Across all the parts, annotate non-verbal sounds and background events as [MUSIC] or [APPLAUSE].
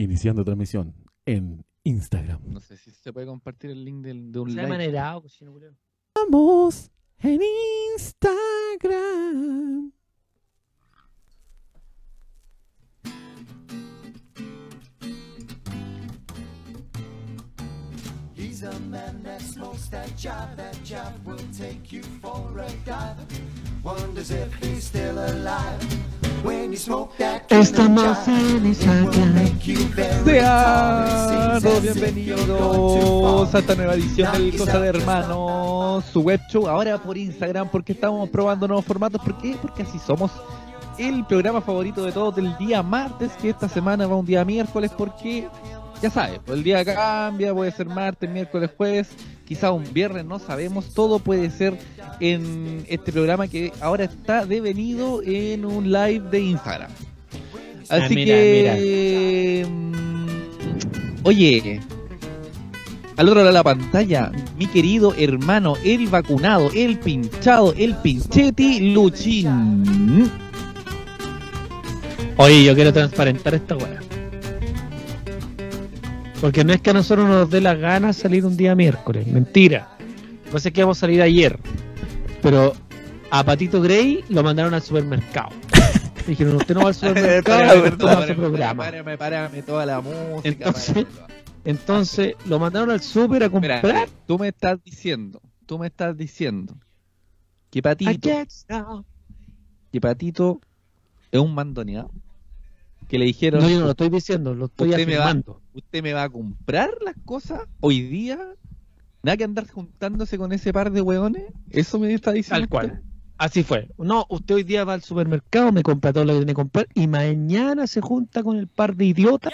Iniciando transmisión en Instagram. No sé si se puede compartir el link del- de, un live. manerado, cochino culero. Vamos en Instagram. He's a man that smokes that job. That job will take you for a dive. Wonders if he's still alive. Estamos en very Sean bienvenidos a esta nueva edición del Cosa de Hermanos, su web show, ahora por Instagram, porque estamos probando nuevos formatos. ¿Por qué? Porque así somos el programa favorito de todos del día martes, que esta semana va un día miércoles, porque ya sabes, pues el día cambia, puede ser martes, miércoles, jueves, quizá un viernes, no sabemos, todo puede ser en este programa que ahora está devenido en un live de Instagram. Ah, Así mira, que. mm, Oye. Al otro lado de la pantalla, mi querido hermano, el vacunado, el pinchado, el pinchetti, Luchín. Oye, yo quiero transparentar esta weá. Porque no es que a nosotros nos dé la gana salir un día miércoles. Mentira. No sé que vamos a salir ayer. Pero a Patito Grey lo mandaron al supermercado. [LAUGHS] Dijeron, usted no va al [LAUGHS] supermercado, usted va a su programa. Párame, párame toda la música. Entonces, párame. entonces lo mandaron al super a Mira, comprar. tú me estás diciendo, tú me estás diciendo que Patito, que Patito es un mandoneado. Que le dijeron, No, yo no lo estoy diciendo, lo estoy afirmando. ¿Usted me va a comprar las cosas hoy día? ¿Nada que andar juntándose con ese par de hueones? ¿Eso me está diciendo? Tal cual. Así fue. No, usted hoy día va al supermercado, me compra todo lo que tiene que comprar y mañana se junta con el par de idiotas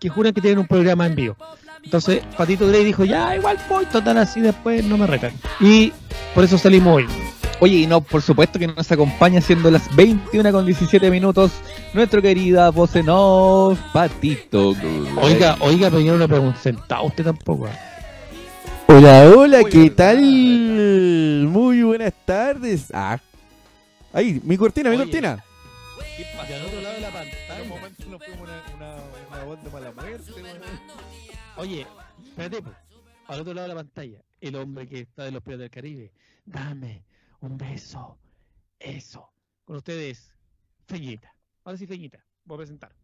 que juran que tienen un programa en vivo. Entonces, Patito Grey dijo, ya, igual voy, total, así después no me retan. Y por eso salimos hoy. Oye, y no, por supuesto que nos acompaña siendo las 21 con 17 minutos nuestra querida voz en off, Patito. Oiga, oiga, pero yo no le pregunto, sentado usted tampoco. Hola, hola, Muy ¿qué tal? Muy buenas tardes. Ah. Ahí, mi cortina, mi Oye. cortina. ¿Qué Y al otro lado de la En un pantalla. momento nos fuimos una, una, una voz de mala muerte, weón. Oye, espérate, al otro lado de la pantalla, el hombre que está de los Piratas del Caribe. Dame un beso. Eso. Con ustedes, Feñita. Ahora sí, Feñita. Voy a presentar.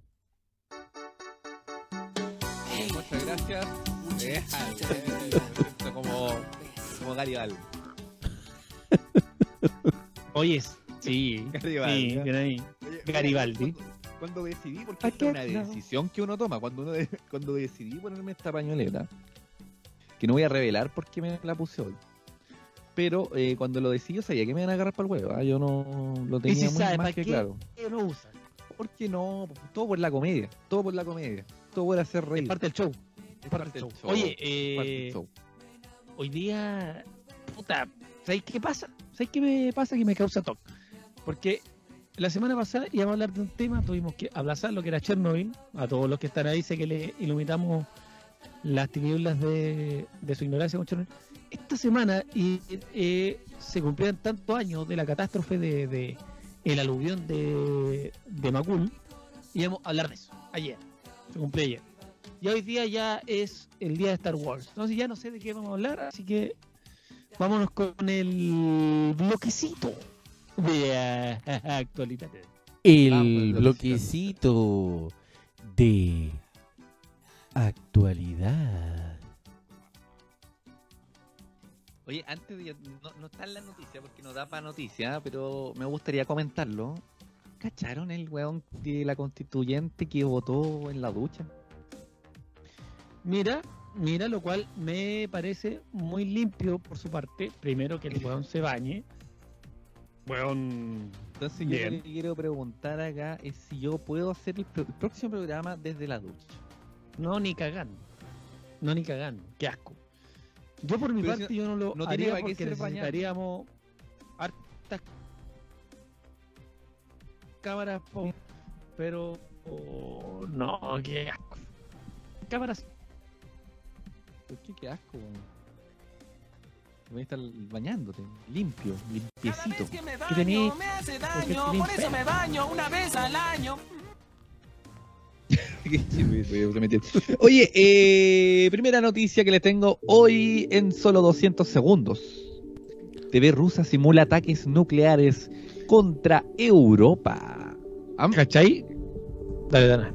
Muchas gracias. Como, como Garibaldi. Oye, sí. Garibaldi, Sí, ahí. Oye, Garibaldi. Cuando, cuando decidí, porque es una decisión que uno toma, cuando uno de- cuando decidí ponerme esta pañoleta, que no voy a revelar por qué me la puse hoy. Pero eh, cuando lo decidí, yo sabía que me iban a agarrar para el huevo. ¿ah? Yo no lo ¿Y tenía si muy sabe más que qué claro. lo usan? ¿Por qué no? Todo por la comedia. Todo por la comedia. Todo por hacer reír. Es parte del show. Es parte del show. Oye, es parte del eh, show. hoy día, puta, ¿sabéis qué pasa? ¿Sabéis qué me pasa? Que me causa toque. Porque la semana pasada íbamos a hablar de un tema, tuvimos que abrazar lo que era Chernobyl. A todos los que están ahí, sé que le iluminamos las tinieblas de, de su ignorancia con Chernobyl. Esta semana y, eh, se cumplían tantos años de la catástrofe de, de el aluvión de, de Macul. Íbamos a hablar de eso, ayer. Se cumplió ayer. Y hoy día ya es el día de Star Wars. Entonces ya no sé de qué vamos a hablar, así que vámonos con el bloquecito de [LAUGHS] actualidad. El Vamos, bloquecito de actualidad. Oye, antes de. No, no está en la noticia porque no da para noticia, pero me gustaría comentarlo. ¿Cacharon el weón de la constituyente que votó en la ducha? Mira, mira, lo cual me parece muy limpio por su parte. Primero que el weón se bañe. Weón. Entonces yo lo que quiero preguntar acá es si yo puedo hacer el, pro- el próximo programa desde la ducha. No, ni cagando. No, ni cagando. Qué asco. Yo por mi Pero parte si yo no lo no haría porque necesitaríamos hartas cámaras, pero oh, no, qué asco. Cámaras, ¿Por qué? Qué asco. Voy a estar bañándote, limpio, limpiecito. que me ¿Qué tení? baño, me hace daño, por eso me baño una vez al año. Oye, eh, primera noticia que les tengo hoy en solo 200 segundos. TV rusa simula ataques nucleares contra Europa. Am- ¿Cachai? Dale, dale.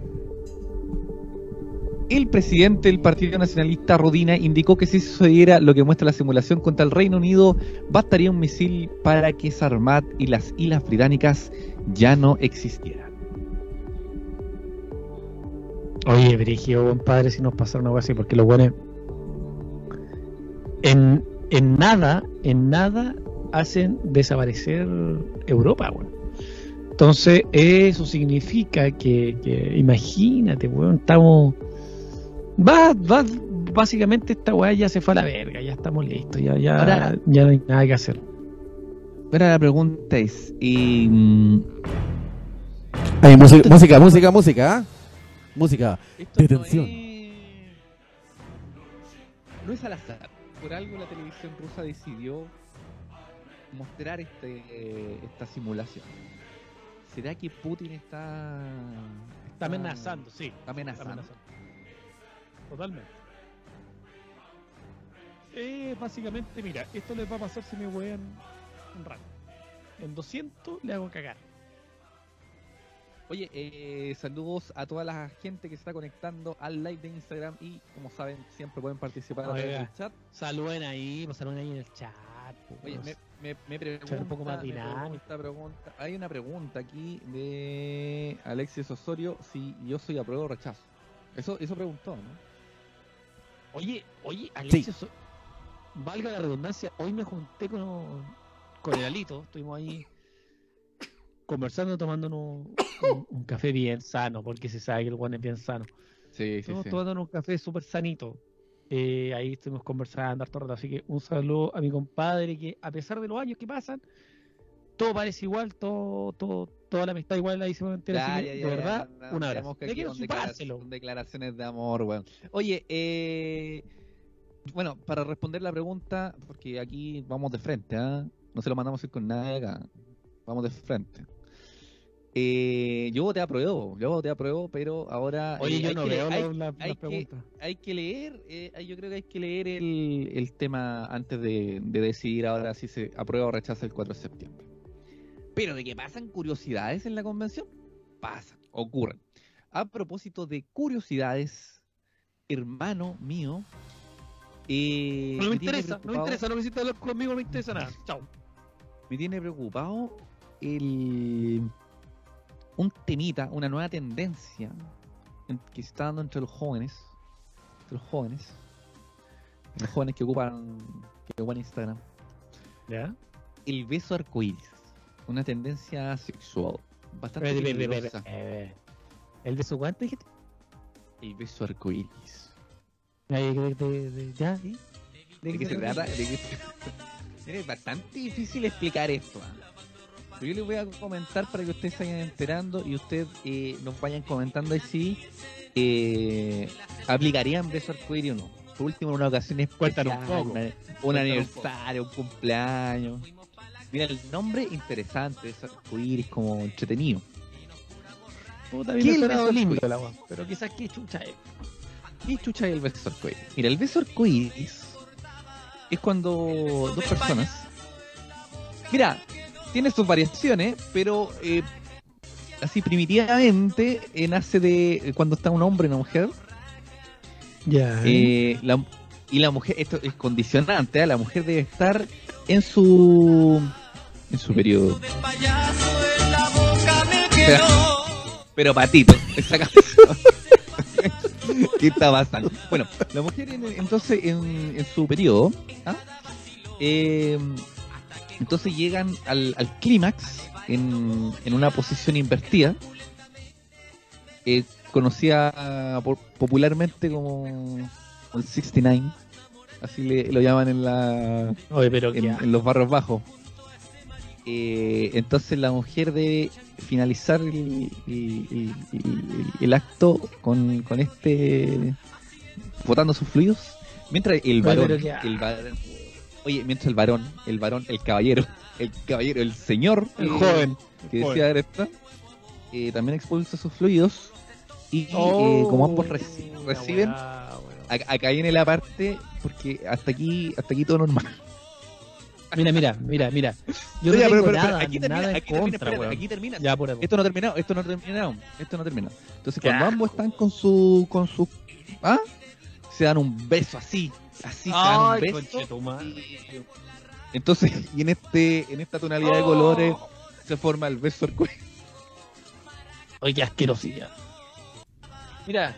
El presidente del Partido Nacionalista Rodina indicó que si sucediera lo que muestra la simulación contra el Reino Unido, bastaría un misil para que Sarmat y las Islas Británicas ya no existieran. Oye, Brigio, buen padre, si nos pasaron algo así, porque los buenos. En, en nada, en nada hacen desaparecer Europa, weón. Entonces, eso significa que, que imagínate, weón, estamos. Va, va, básicamente esta weá ya se fue a la verga, ya estamos listos, ya, ya, Ahora- ya no hay nada que hacer. Ahora la pregunta es, y, mm, Ay, música, música, música, música. Música. Esto Detención. No es... no es al azar. Por algo la televisión rusa decidió mostrar este, esta simulación. ¿Será que Putin está, Está amenazando, sí. está amenazando? Está amenazando. Totalmente. Eh, básicamente, mira, esto les va a pasar si me wean un rato. En 200 le hago cagar. Oye, eh, saludos a toda la gente que se está conectando al live de Instagram y como saben siempre pueden participar Oiga. del chat. Saluden ahí, saluden ahí en el chat. pues. Oye, me, me, me pregunta, un poco más me pregunta, pregunta- hay una pregunta aquí de Alexis Osorio si yo soy apruebo o rechazo. Eso, eso preguntó, ¿no? Oye, oye, Alexio, so- valga la redundancia, hoy me junté con, con el Alito, estuvimos ahí conversando, tomándonos un, un café bien sano, porque se sabe que el guan es bien sano. Sí, sí, sí. tomando un café súper sanito. Eh, ahí estuvimos conversando harto rato, así que un saludo a mi compadre que a pesar de los años que pasan, todo parece igual, todo, todo, toda la amistad igual la hicimos entera, Ya, ya, ya, de ya, verdad, no, no, un abrazo. que quiero son declara- chupárselo. son declaraciones de amor, weón. Oye, eh, bueno, para responder la pregunta, porque aquí vamos de frente, ¿ah? No se lo mandamos a ir con nada de acá. Vamos de frente. Eh, yo voté a prueba, yo voté a prueba, pero ahora Oye, eh, yo no que veo hay- la- hay las que- hay que leer, eh, yo creo que hay que leer el, el tema antes de, de decidir ahora si se aprueba o rechaza el 4 de septiembre. Pero de que pasan curiosidades en la convención, pasan, ocurren. A propósito de curiosidades, hermano mío, eh, No me interesa, no me interesa, no necesitas hablar conmigo, no me interesa nada. [LAUGHS] Chao. me tiene preocupado el un temita, una nueva tendencia en- que se está dando entre los jóvenes, entre los jóvenes, los jóvenes que ocupan, que ocupan Instagram, ¿Ya? el beso arcoíris, una tendencia sexual bastante peligrosa. eh, ¿El de su guante dijiste? El beso arcoíris. ¿Ya? ¿De qué se trata? ¿De qué se- [LAUGHS] Es bastante difícil explicar esto. ¿ah? Pero yo les voy a comentar para que ustedes se vayan enterando y ustedes eh, nos vayan comentando ahí si eh, aplicarían beso arcoíris o no. Por último, en una ocasión especial, Cuéntanos un poco. una- un aniversario, un cumpleaños. Mira, el nombre interesante, beso arcoíris, como entretenido. Puta, ¿Qué el beso la weá, Pero quizás qué chucha es. ¿Qué chucha es el beso arcoíris? Mira, el beso arcoíris es cuando dos personas. Mira, tiene sus variaciones, pero eh, así primitivamente eh, nace de eh, cuando está un hombre y una mujer. Ya. eh, la- y la mujer, esto es condicionante, ¿eh? la mujer debe estar en su en su periodo. Pero, [LAUGHS] pero patito, esa canción. [LAUGHS] ¿Qué está pasando? Bueno, la mujer en- entonces en, en su periodo, ¿ah? Eh, entonces llegan al, al clímax en, en una posición invertida, eh, conocida por- popularmente como el 69, así le, lo llaman en la Oye, pero en, los barrios bajos. Eh, entonces la mujer debe finalizar el, el- el- el- el acto con, con este botando sus fluidos mientras el varón, qué el varón- oye mientras el varón el varón el caballero [LAUGHS] el caballero el señor El eh, joven. que el decía Greta, eh, también expulsa sus fluidos Y eh, Oh, como ambos reci- la reciben, weón. acá, acá viene la parte, porque hasta aquí, hasta aquí todo normal. [LAUGHS] Mira, mira, mira, mira. Yo no Oye, tengo pero- pero- pero nada, aquí termina, nada aquí contra, aquí termina. Ya, por ahí. Esto no ha terminado, esto no ha terminado, esto no ha terminado. Entonces cuando ambos están con su, con su, ¿ah? Se dan un beso así, así y- entonces, y en este, en esta tonalidad de Oh. colores se forma el beso arcoíris. Oye, qué asquerosidad. Mira,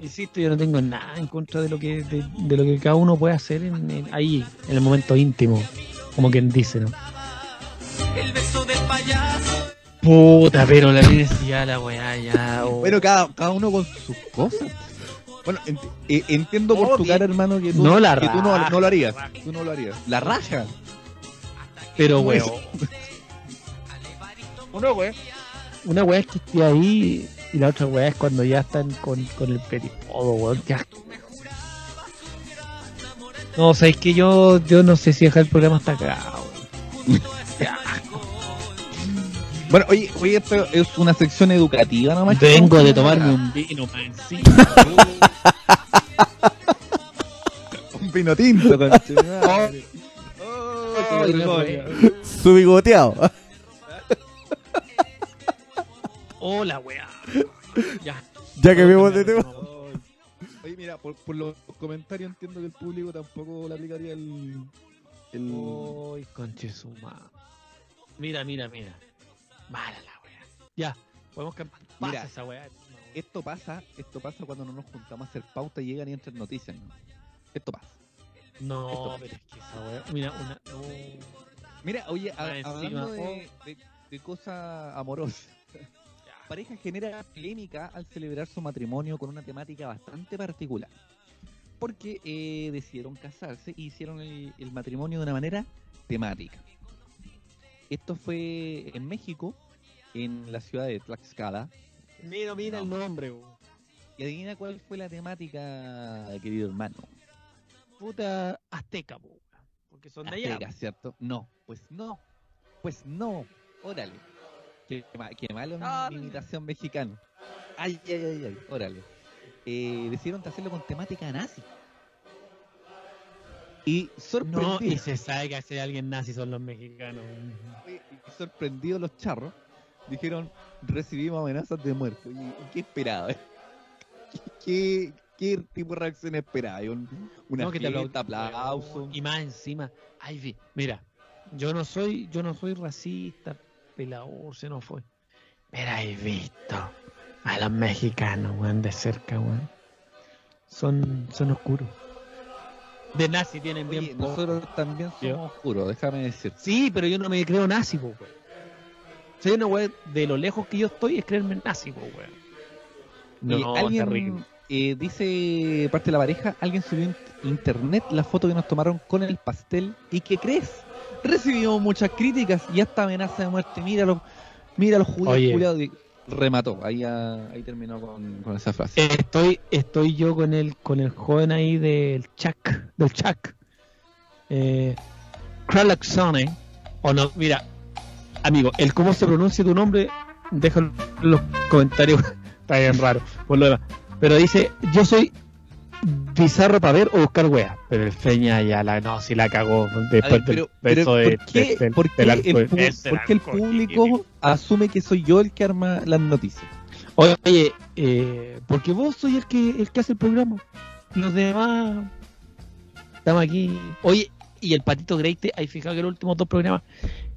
insisto, yo no tengo nada en contra de lo que de, de lo que cada uno puede hacer en, en- ahí, en el momento íntimo, como quien dice, ¿no? El beso del payaso. Puta, pero la ya la weá, ya. oh. Bueno, cada, cada uno con sus cosas. Bueno, ent- eh, entiendo por tu cara, hermano, que tú No la que tú no, lo harías. Tú no lo harías. La raja. pero weón. [LAUGHS] Una weá. Una weá es que esté ahí y la otra weá es cuando ya están con, con el peripodo, weón. Qué asco. No, o sea, es que yo, yo no sé si dejar el programa hasta acá, weón. Bueno, oye, oye, esto es una sección educativa nomás. Vengo de tomarme un vino para encima. [LAUGHS] un vino tinto. Oh, weón. Su bigoteado. Hola, weá. Ya. Ya que vimos de tema. Oye, mira, por, por los comentarios entiendo que el público tampoco le aplicaría el. el... Uy, conche su madre. Mira, mira, mira. Mala la weá. Ya, podemos cambiar. Mira, esa weá. Esto pasa, esto pasa cuando no nos juntamos a hacer pauta y llegan y entran noticias. ¿no? Esto pasa. No, Esto- pero es que esa weá. Mira, una. No. Mira, oye, a- hablando de, de, de cosas amorosas. [LAUGHS] Pareja genera polémica al celebrar su matrimonio con una temática bastante particular. Porque eh, decidieron casarse y hicieron el, el matrimonio de una manera temática. Esto fue en México, en la ciudad de Tlaxcala. Mira, mira el nombre, weón. Y adivina cuál fue la temática, querido hermano. Puta azteca, weón. Porque son de allá. Azteca, ¿cierto? No, pues no. Pues no. Órale. Qué, qué malo mi imitación mexicana. Ay, ay, ay, ay. Órale. Eh, decidieron hacerlo con temática nazi. Y No, sorprendido, y se sabe que hace alguien nazi son los mexicanos. y sorprendidos los charros, dijeron, recibimos amenazas de muerte. ¿y ¿Qué esperaba? [LAUGHS] ¿Qué, qué tipo de reacción esperaba? Un, una No, que te aplauso. Y más encima, mira, yo no soy, yo no soy racista, pelador, se no fue. Pero he visto a los mexicanos, weón, de cerca, weón. Son, son oscuros. De nazi tienen bien Oye, poco. nosotros también somos oscuros, déjame decir. Sí, pero yo no me creo nazi, po, weón. Soy una weón, de lo lejos que yo estoy es creerme nazi, po, weón. Oye, No, alguien terrible. eh, dice parte de la pareja, alguien subió en internet la foto que nos tomaron con el pastel y ¿qué crees? Recibimos muchas críticas y hasta amenaza de muerte. Míralo, mira los judíos Remató, ahí, ah, ahí terminó con, con esa frase. Estoy, estoy yo con el, con el joven ahí del Chuck, del Chuck. Eh, Kralaxone, o no, mira, amigo, el cómo se pronuncia tu nombre, déjalo en los comentarios, [LAUGHS] está bien raro, por lo demás. Pero dice, yo soy bizarro para ver o buscar wea. Pero el Feña ya la, no, si la cagó después del beso de, ¿por qué, el, público asume que soy yo el que arma las noticias? Oye, eh, porque vos soy el que el que hace el programa. Los demás estamos aquí. Oye, y el patito Greite, hay fijado que los últimos dos programas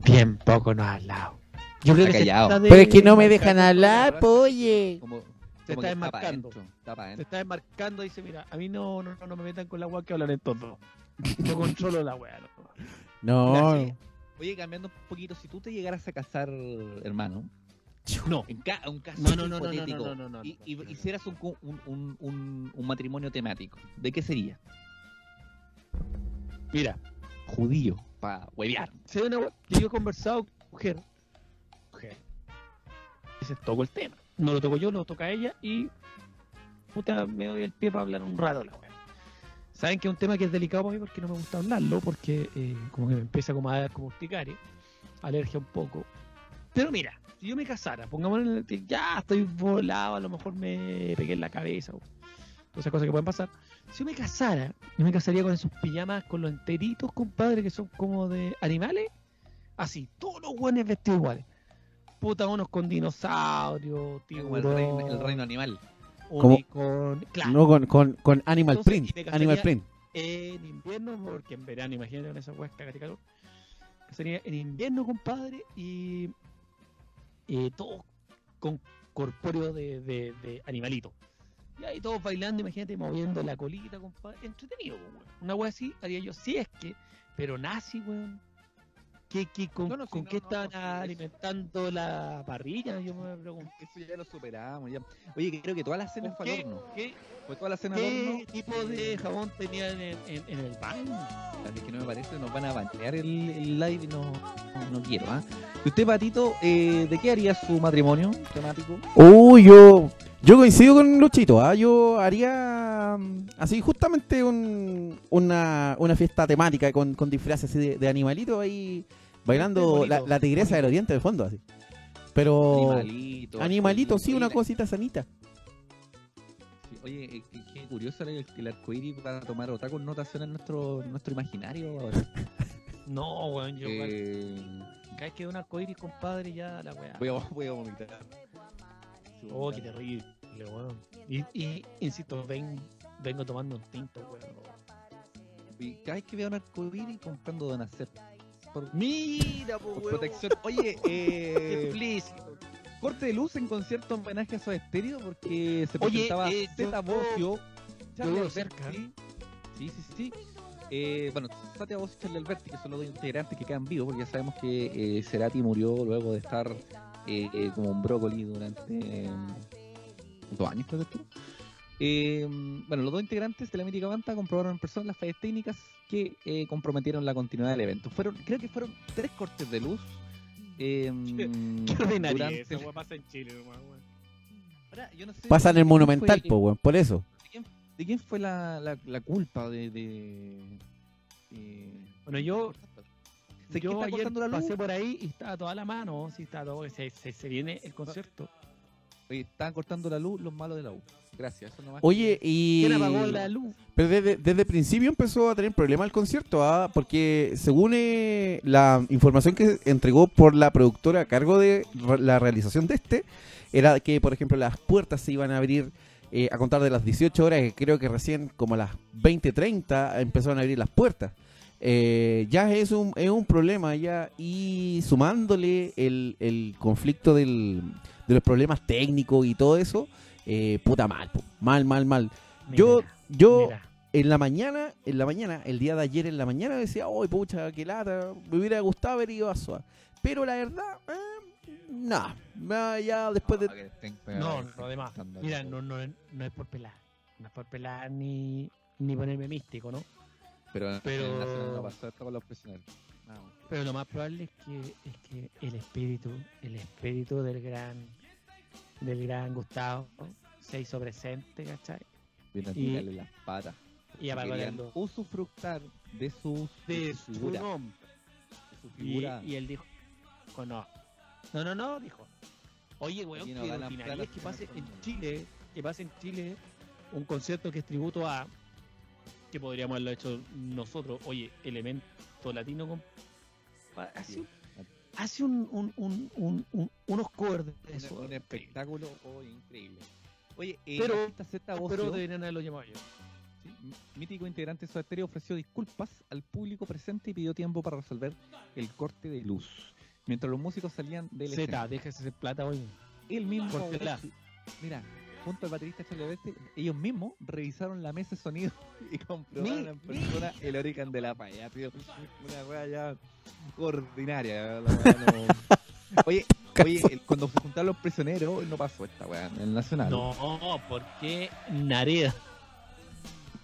bien poco nos ha hablado. Yo creo que se de- Pero es que no me dejan hablar, poye. Como, Se está desmarcando. adentro, está Se está desmarcando y dice, mira, a mí no, no, no, no me metan con la weá que hablan en todo. Yo controlo la weá. No. No. Oye, cambiando un poquito, si tú te llegaras a casar, hermano, No. en ca- un caso No, no, no, no, no, hipotético, no, no, no, no, y, no, y hicieras un, un, un, un, un matrimonio temático, ¿de qué sería? Mira, Judío, para huevear. se ve una que yo he conversado con mujer. Mujer. Y se tocó el tema. No lo toco yo, lo toca ella y puta, me doy el pie para hablar un rato la weá. Saben que es un tema que es delicado para mí porque no me gusta hablarlo, porque eh, como que me empieza como a dar como urticaria, alergia un poco. Pero mira, si yo me casara, el que ya estoy volado, a lo mejor me pegué en la cabeza, o todas esas cosas que pueden pasar. Si yo me casara, yo me casaría con esos pijamas, con los enteritos, compadre, que son como de animales. Así, todos los guanes vestidos iguales. Puta, unos con dinosaurios, Como el reino, el reino animal. Como- unicorn- claro. No con, con, con Animal Entonces, Print. Animal Print. en invierno, porque en verano, imagínate con esa hueá cagate calor. Sería en invierno, compadre, y, y todo con corpóreo de, de, de animalito. Y ahí todos bailando, imagínate, moviendo la colita, compadre. Entretenido, weón. Una hueá así haría yo, si es que, pero nazi, weón. ¿Qué, qué, con No, no, con no, qué no, estaban no, sí, eso. alimentando la parrilla? Yo me pregunto. Eso ya lo superamos. Ya. Oye, creo que toda la cena fue al ¿Qué, horno. qué, Fue toda la cena qué tipo de jabón tenían en, en, en el baño? Así que no me parece, nos van a banear el, el live y no, no, quiero. ¿ah? ¿Y usted, Patito, eh, de qué haría su matrimonio temático? Uy, yo, yo coincido con Luchito. ¿ah? Yo haría mm, así justamente un- una, una fiesta temática con, con disfraces así de, de animalitos ahí bailando Bonito, la, la tigresa del oriente de fondo así. Pero Animalito. animalito, sí, una la- cosita sanita. sí, Oye, eh, qué, qué curioso el, el arcoíris va a tomar otra connotación en nuestro, nuestro imaginario ahora. [LAUGHS] No, weón, yo Eh, cada vez que veo un arcoíris, compadre, ya la weá. voy, a, voy a vomitar. Oh, qué terrible, weón. Y, y insisto, ven, vengo tomando un tinto, weón. Y cada vez que veo un arcoíris comprando Donacet. Por, Mira, po, por weón. protección. Oye, [LAUGHS] eh, explícito. corte de luz en concierto homenaje a su estéreo porque se Oye, presentaba eh, Zeta Bocio. yo cerca. Sí, sí, sí. sí. Eh, bueno, Zeta Bocio y Charlie Alberti, que son los dos integrantes que quedan vivos, porque ya sabemos que eh, Cerati murió luego de estar eh, eh, como un brócoli durante dos años, creo que estuvo. Eh, bueno, los dos integrantes de la mítica banda comprobaron en persona las fallas técnicas que eh, comprometieron la continuidad del evento. Fueron, creo que fueron tres cortes de luz. eh, [LAUGHS] Qué ordinaria durante- esa weá pasa en Chile, nomás, weón. Ahora, yo no sé Pasa en el Monumental, fue- po, weón, por eso. ¿De quién, de quién fue la, la, la culpa de... de eh, Bueno, yo, ¿Se yo está ayer cortando la luz? pasé por ahí y estaba toda la mano, sí, está todo, se, se, se viene el concierto. Oye, estaban cortando la luz los malos de la U. Gracias, eso nomás. Oye, y... ¿Quién apagó la luz? Pero desde, desde el principio empezó a tener problemas el concierto, ¿ah? porque según eh, la información que entregó por la productora a cargo de la realización de este, era que, por ejemplo, las puertas se iban a abrir eh, a contar de las 18 horas, que creo que recién como a las 20.30 empezaron a abrir las puertas. Eh, ya es un, es un problema ya y sumándole el, el conflicto del, de los problemas técnicos y todo eso, eh, puta mal, po. mal, mal, mal. Yo, Mira, yo mira. en la mañana, en la mañana, el día de ayer en la mañana decía, ¡ay, pucha, qué lata! Me hubiera gustado haber ido a Suá. Pero la verdad, eh, no. nah, ya después de. Que estén No, no, además. Mira, no, no, no es por pelar. No es por pelar ni, ni ponerme místico, ¿no? Pero, pero- en el Nacional no pasó esto con los prisioneros. Bueno. Pero lo más probable es que, es que el espíritu, el espíritu del gran, del gran Gustavo se hizo presente, ¿cachai? Viene a Y- tirarle las patas. Y luz. usufructar de sus De su su nombre. de su Y, figura. y él dijo, no. No, no, no, dijo. Oye, weón, que no es que pase en. Chile, que pase en Chile un concierto que es tributo a que podríamos haberlo hecho nosotros. Oye, elemento latino con un- hace un, un, un, un- un- unos covers de Un- eso. un espectáculo oh, increíble. Oye, eh, Pero- esta Z Pero deberían haberlo llamado yo. sí, mítico integrante de Soda Stereo, ofreció disculpas al público presente y pidió tiempo para resolver el corte de luz. Mientras los músicos salían del Z, déjese ese plata hoy. Él mismo, mira, junto al baterista Charlie ellos mismos revisaron la mesa de sonido [LAUGHS] y comprobaron en persona el origen de la falla, tío. Una wea ya ordinaria. wea no- [LAUGHS] Oye, oye, cuando se juntaron los prisioneros, no pasó esta weá en el Nacional. No, porque Nareda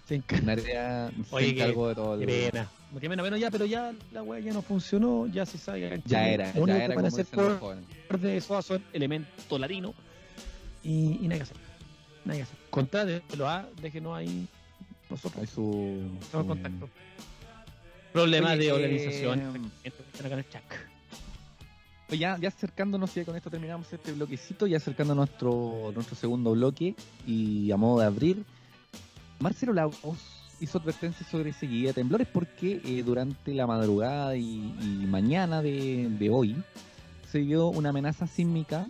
se encargó. Narea se Oye, encargó de todo Qué pena. Qué pena, bueno, ya, pero ya la weá ya no funcionó, ya se sabe. Ya era, Lo único ya era como hacer por de eso son elemento latino y, y nada que hacer. Contrátelo, ah, déjenos ahí nosotros Hay su... estamos en su- contacto. Problemas Oye, de eh, organización. Pues ya, ya acercándonos, ya con esto terminamos este bloquecito, ya acercándonos a nuestro, nuestro segundo bloque y a modo de abrir, Marcelo Lagos hizo advertencias sobre seguida de temblores porque eh, durante la madrugada y, y mañana de, de hoy se vio una amenaza sísmica.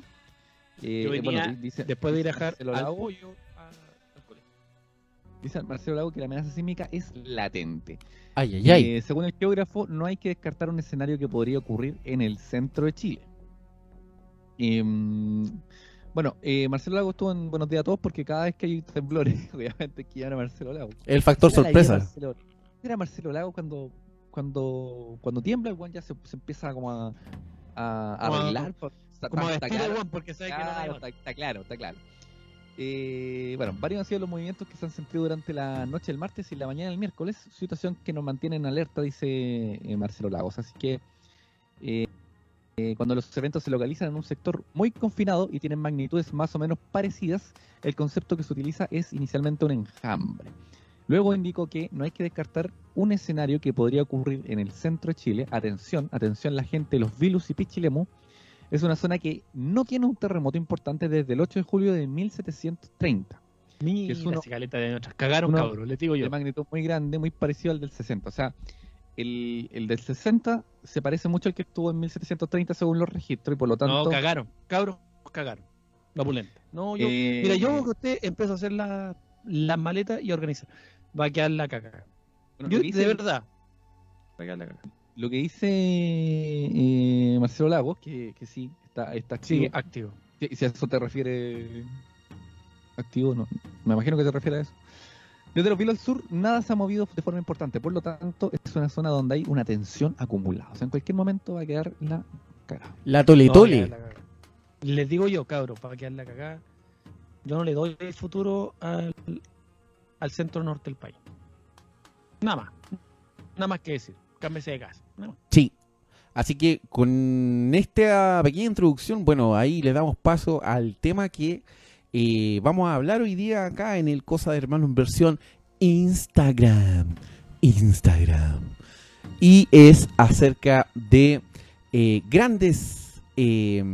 Eh, Yo venía bueno, dice- Después de ir a dejar Marcelo al Lago- pollo a- al colegio. Dice Marcelo Lago que la amenaza sísmica es latente. Ay, ay, ay. Eh, según el geógrafo, no hay que descartar un escenario que podría ocurrir en el centro de Chile. Em, bueno, eh, Marcelo Lago estuvo en Buenos Días a Todos porque cada vez que hay temblores, [LAUGHS] obviamente que a Marcelo Lago. El factor Era la sorpresa. Marcelo- Era Marcelo Lago cuando cuando cuando tiembla, el ya se, se empieza como a, a, arreglar. pues, Como claro. porque sabe que no está, está claro, está claro. Eh, bueno, varios han sido los movimientos que se han sentido durante la noche del martes y la mañana del miércoles, situación que nos mantiene en alerta, dice eh, Marcelo Lagos. Así que eh, cuando los eventos se localizan en un sector muy confinado y tienen magnitudes más o menos parecidas, el concepto que se utiliza es inicialmente un enjambre. Luego indicó que no hay que descartar un escenario que podría ocurrir en el centro de Chile. Atención, atención la gente los Vilus y Pichilemu, es una zona que no tiene un terremoto importante desde el 8 de julio de 1730. Mira, es uno- caleta de nuestras. Cagaron, uno cabrón, les digo yo. De magnitud muy grande, muy parecido al del 60. O sea, el, el del 60 se parece mucho al que estuvo en 1730 según los registros y por lo tanto... No, cagaron. Cabros, cagaron. La pulenta. No, yo. eh, Mira, yo que usted empieza a hacer la- las maletas y a organizar. Va a quedar la caca. bueno, Yo, que de verdad. Va a quedar la caca. Lo que dice eh, Marcelo Lagos, que, que sí, está, está activo. Sí, activo. Si, si a eso te refiere activo, no. Me imagino que se refiere a eso. Desde los Vilos al sur, nada se ha movido de forma importante. Por lo tanto, es una zona donde hay una tensión acumulada. O sea, en cualquier momento va a quedar la cagada. La tole No. Les digo yo, cabros, para quedar la cagada. Yo no le doy el futuro al, al centro norte del país. Nada más. Nada más que decir. Cámbiese de casa. Sí. Así que con esta pequeña introducción, bueno, ahí le damos paso al tema que eh, vamos a hablar hoy día acá en el Cosa de Hermano en versión Instagram. Instagram. Y es acerca de eh, grandes eh,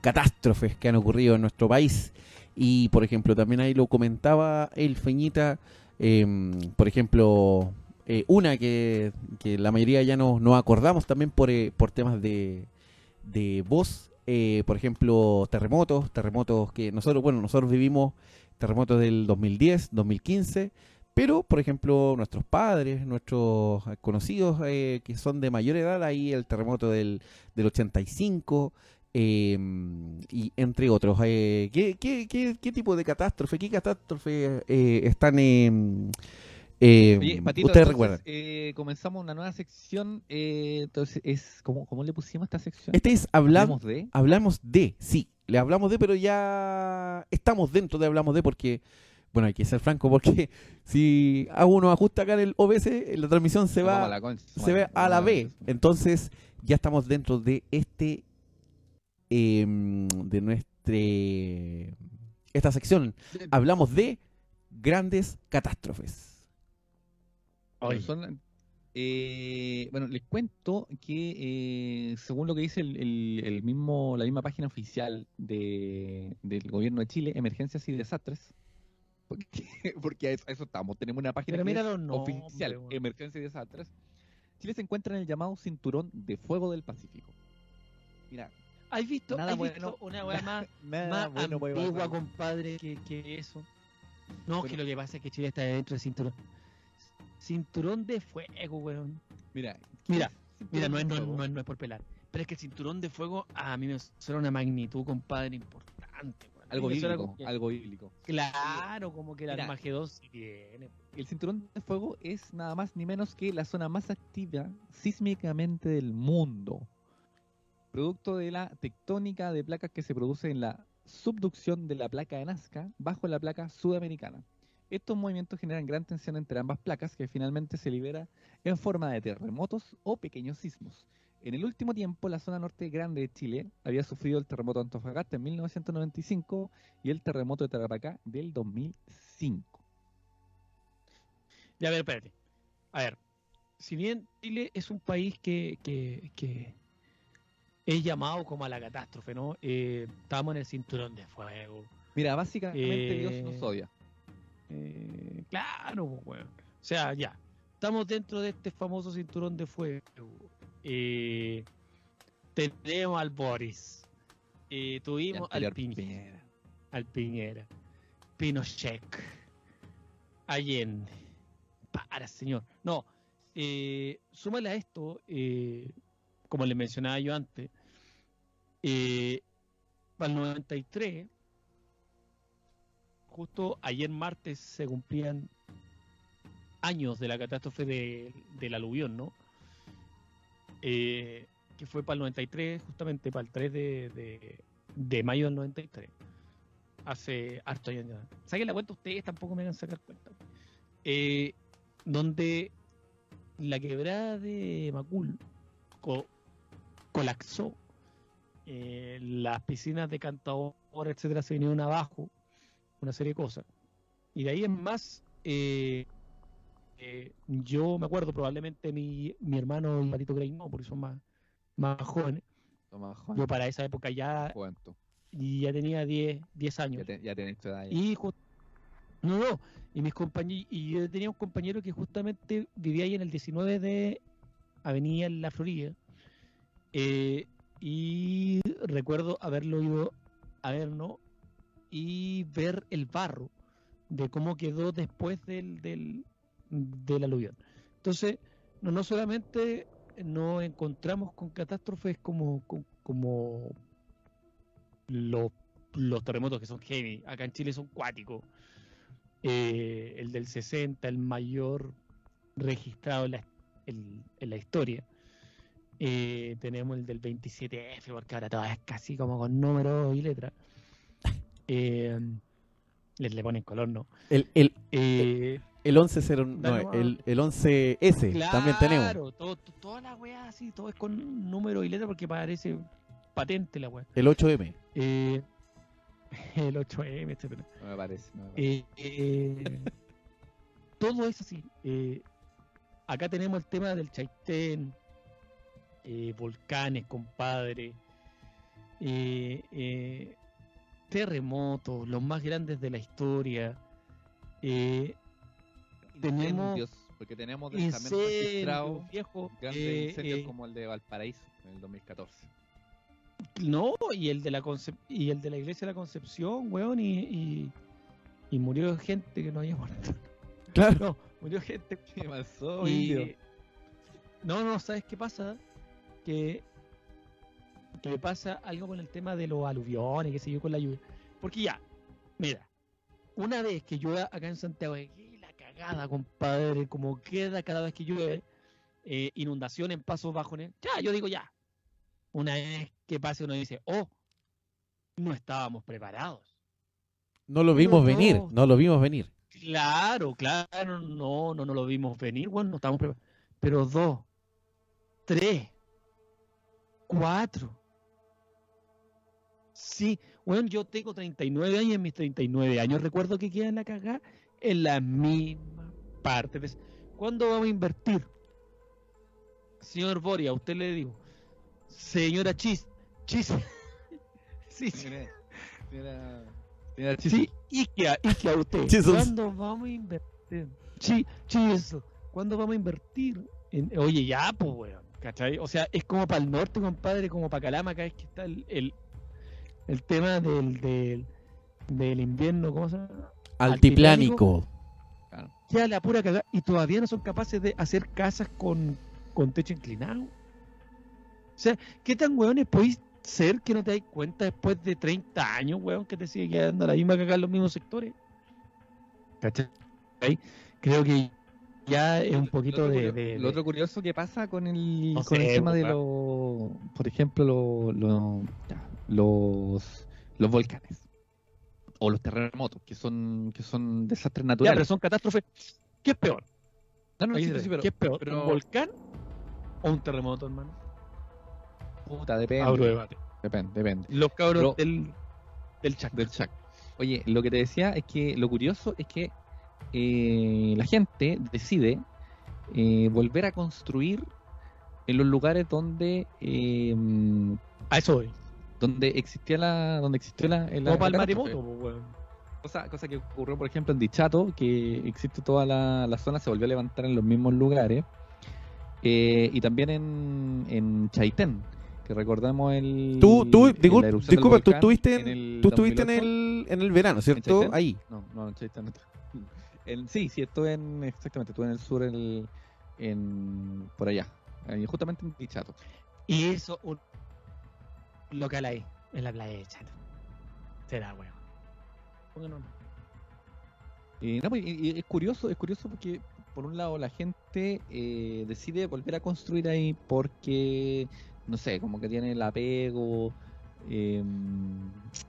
catástrofes que han ocurrido en nuestro país. Y por ejemplo, también ahí lo comentaba el Feñita, eh, por ejemplo, eh, una que, que la mayoría ya nos, nos acordamos también por, eh, por temas de, de voz, eh, por ejemplo, terremotos, terremotos que nosotros, bueno, nosotros vivimos terremotos del 2010, 2015, pero, por ejemplo, nuestros padres, nuestros conocidos eh, que son de mayor edad, ahí el terremoto del, del 85, eh, y entre otros. ¿qué, qué, qué, qué tipo de catástrofe, qué catástrofe eh, están... eh, Oye, Patito, ustedes entonces, recuerdan? eh, comenzamos una nueva sección. eh, entonces, es ¿cómo, ¿cómo le pusimos esta sección? Este es hablamos, de... hablamos de, sí, le hablamos de, pero ya estamos dentro de hablamos de porque, bueno, hay que ser franco porque [LAUGHS] si hago unos ajustes acá en el OBS, la transmisión se va, a la concha, se ve a la B. Entonces ya estamos dentro de este, em, de nuestra, esta sección. Hablamos de grandes catástrofes. Bueno, son, eh, bueno, les cuento que eh, según lo que dice el, el- el mismo, la misma página oficial de, del gobierno de Chile, Emergencias y Desastres, porque, [LAUGHS] porque a eso, a eso estamos, tenemos una página oficial. Emergencias y Desastres. Chile se encuentra en el llamado Cinturón de Fuego del Pacífico. Mira, ¿Has visto, Nada has bueno. visto una weá más, [LAUGHS] nada más bueno ambigua, compadre, que, que eso? No, Bueno. que lo que pasa es que Chile está dentro del cinturón. Cinturón de fuego, weón. Mira, Mira, ¿qué Mira, no es, no, es- Fuego? no es- no es por pelar. Pero es que el cinturón de fuego a mí me suena una magnitud, compadre, importante. weón. Algo bíblico, algo bíblico. Claro, como que el. Armagedón sí tiene. El cinturón de fuego es nada más ni menos que la zona más activa sísmicamente del mundo. Producto de la tectónica de placas que se produce en la subducción de la placa de Nazca bajo la placa sudamericana. Estos movimientos generan gran tensión entre ambas placas que finalmente se libera en forma de terremotos o pequeños sismos. En el último tiempo, la zona norte grande de Chile había sufrido el terremoto de Antofagasta en 1995 y el terremoto de Tarapacá del 2005. Ya, a ver, espérate. A ver, si bien Chile es un país que, que, que, es llamado como a la catástrofe, ¿no? Eh, estamos en el cinturón de fuego. Mira, básicamente Eh, Dios nos odia. Eh, claro, pues. O sea, ya. Estamos dentro de este famoso cinturón de fuego. Eh, tenemos al Boris. Eh, tuvimos al Piñera. Piñera. Al Piñera. Pinochet. Allende. Para, señor. No. Eh, súmale a esto, eh, como les mencionaba yo antes, eh, para el 93, justo ayer martes se cumplían años de la catástrofe de- del aluvión, ¿no? Eh, que fue para el 93, justamente para el 3 de, de- de mayo del 93. Hace harto años. Saquen la cuenta ustedes, tampoco me hagan sacar cuenta. Eh, donde la quebrada de Macul co- colapsó. Eh, las piscinas de cantador, etcétera, se vinieron abajo. Una serie de cosas. Y de ahí en más, eh, eh, yo me acuerdo, probablemente mi, mi hermano y Patito Grey no, porque son más, más jóvenes. Toma, Juan. Yo para esa época ya, y ya tenía 10, 10 años. Ya, te- ya tenés tu edad. ya. Y ju- no, no, y mis compañeros, y yo tenía un compañero que justamente vivía ahí en el 19 de Avenida en La Florida. eh, y recuerdo haberlo ido a ver, ¿no? Y ver el barro de cómo quedó después del, del, del aluvión. Entonces, no, no solamente nos encontramos con catástrofes como, como, los, los terremotos que son heavy, acá en Chile son cuáticos. Eh, el del 60, el mayor registrado en la, en la historia. Eh, tenemos el del 27F, porque ahora todo es casi como con números y letras. Eh, les le ponen color, ¿no? El, el, Eh, el 1109, Dale nomás. el, el 11S también tenemos. Claro, todo, to- toda la weá así, todo es con número y letra porque parece patente la weá. El 8M. Eh, [LAUGHS] el 8M, etcétera. No me parece. no me parece. Eh, eh, todo es así. Eh, acá tenemos el tema del Chaitén, eh, volcanes, compadre, eh, eh, terremotos, los más grandes de la historia. Eh, tenemos Incendios, porque tenemos incendios, grandes eh, incendios eh, como el de Valparaíso en el 2014. No, y el de la Concep- y el de la iglesia de la Concepción, weón, y, y, y murió gente que no había muerto. [LAUGHS] Claro. No, murió gente. ¿Qué pasó, y- indio? no, no, ¿sabes qué pasa? Que, que pasa algo con el tema de los aluviones, qué sé yo, con la lluvia. Porque ya, mira, una vez que llueve acá en Santiago, ¡qué la cagada, compadre, como queda cada vez que llueve, eh, inundación en pasos bajones, ya, yo digo ya. Una vez que pase uno dice, oh, no estábamos preparados. No lo vimos no. venir, no lo vimos venir. Claro, claro, no, no, no lo vimos venir, bueno, no estamos preparados. Pero dos, tres, cuatro. Sí, bueno, yo tengo 39 años en mis 39 años recuerdo que queda en la cagada en la misma parte. ¿ves? ¿Cuándo vamos a invertir? Señor Boria, a usted le digo. Señora Chis, Chis. [LAUGHS] sí, sí. Mira, mira, mira, Sí, Ikea, Ikea usted. Jesus. ¿Cuándo vamos a invertir? Sí, Jesus. ¿Cuándo vamos a invertir? En- oye, ya, pues, weón. ¿Cachai? O sea, es como para el norte, compadre, como para Calama, acá es que está el, el, el tema del, del, del invierno, ¿cómo se llama? Altiplánico. Ya la pura cagada. Y todavía no son capaces de hacer casas con, con techo inclinado. O sea, ¿qué tan weones podéis ser que no te dais cuenta después de 30 años, weón, que te sigue quedando la misma cagada en los mismos sectores? ¿Cachai? Creo que ya es un Lo poquito de, de- Lo de- otro curioso que pasa con el, No con el tema de pues, los, por ejemplo, lo- lo- los, los volcanes o los terremotos, que son que son desastres Ya, naturales. pero son catástrofes. ¿Qué es peor? No, no, Ahí sí, se sí, ve. pero, ¿Qué es peor? pero- ¿Un volcán o un terremoto, hermano? puta, depende, Abro debate. depende, depende. Los cabros Pero- del, del chat. del chat. Oye, lo que te decía es que lo curioso es que eh, la gente decide eh, volver a construir en los lugares donde eh, A eso voy. Donde existía la donde existió la, la- para el maremoto, pues, cosa, cosa que ocurrió por ejemplo en Dichato que existe toda la, la zona se volvió a levantar en los mismos lugares Eh, y también en, en Chaitén que recordamos el Tú, tú, el- discul- la erupción del disculpa, tú estuviste en en, el tú estuviste en 2008. el, en el verano, ¿cierto? Ahí. No, no, en Chaitén no. [LAUGHS] En- sí, sí, estuve en, exactamente, estuve en el sur, el, en, por allá, justamente en Dichato. Y eso, un local ahí, en la playa de Chato. Será, weón. Pónganos. Y, no, pues, y- y es curioso, es curioso porque por un lado la gente eh, decide volver a construir ahí porque, no sé, como que tiene el apego eh,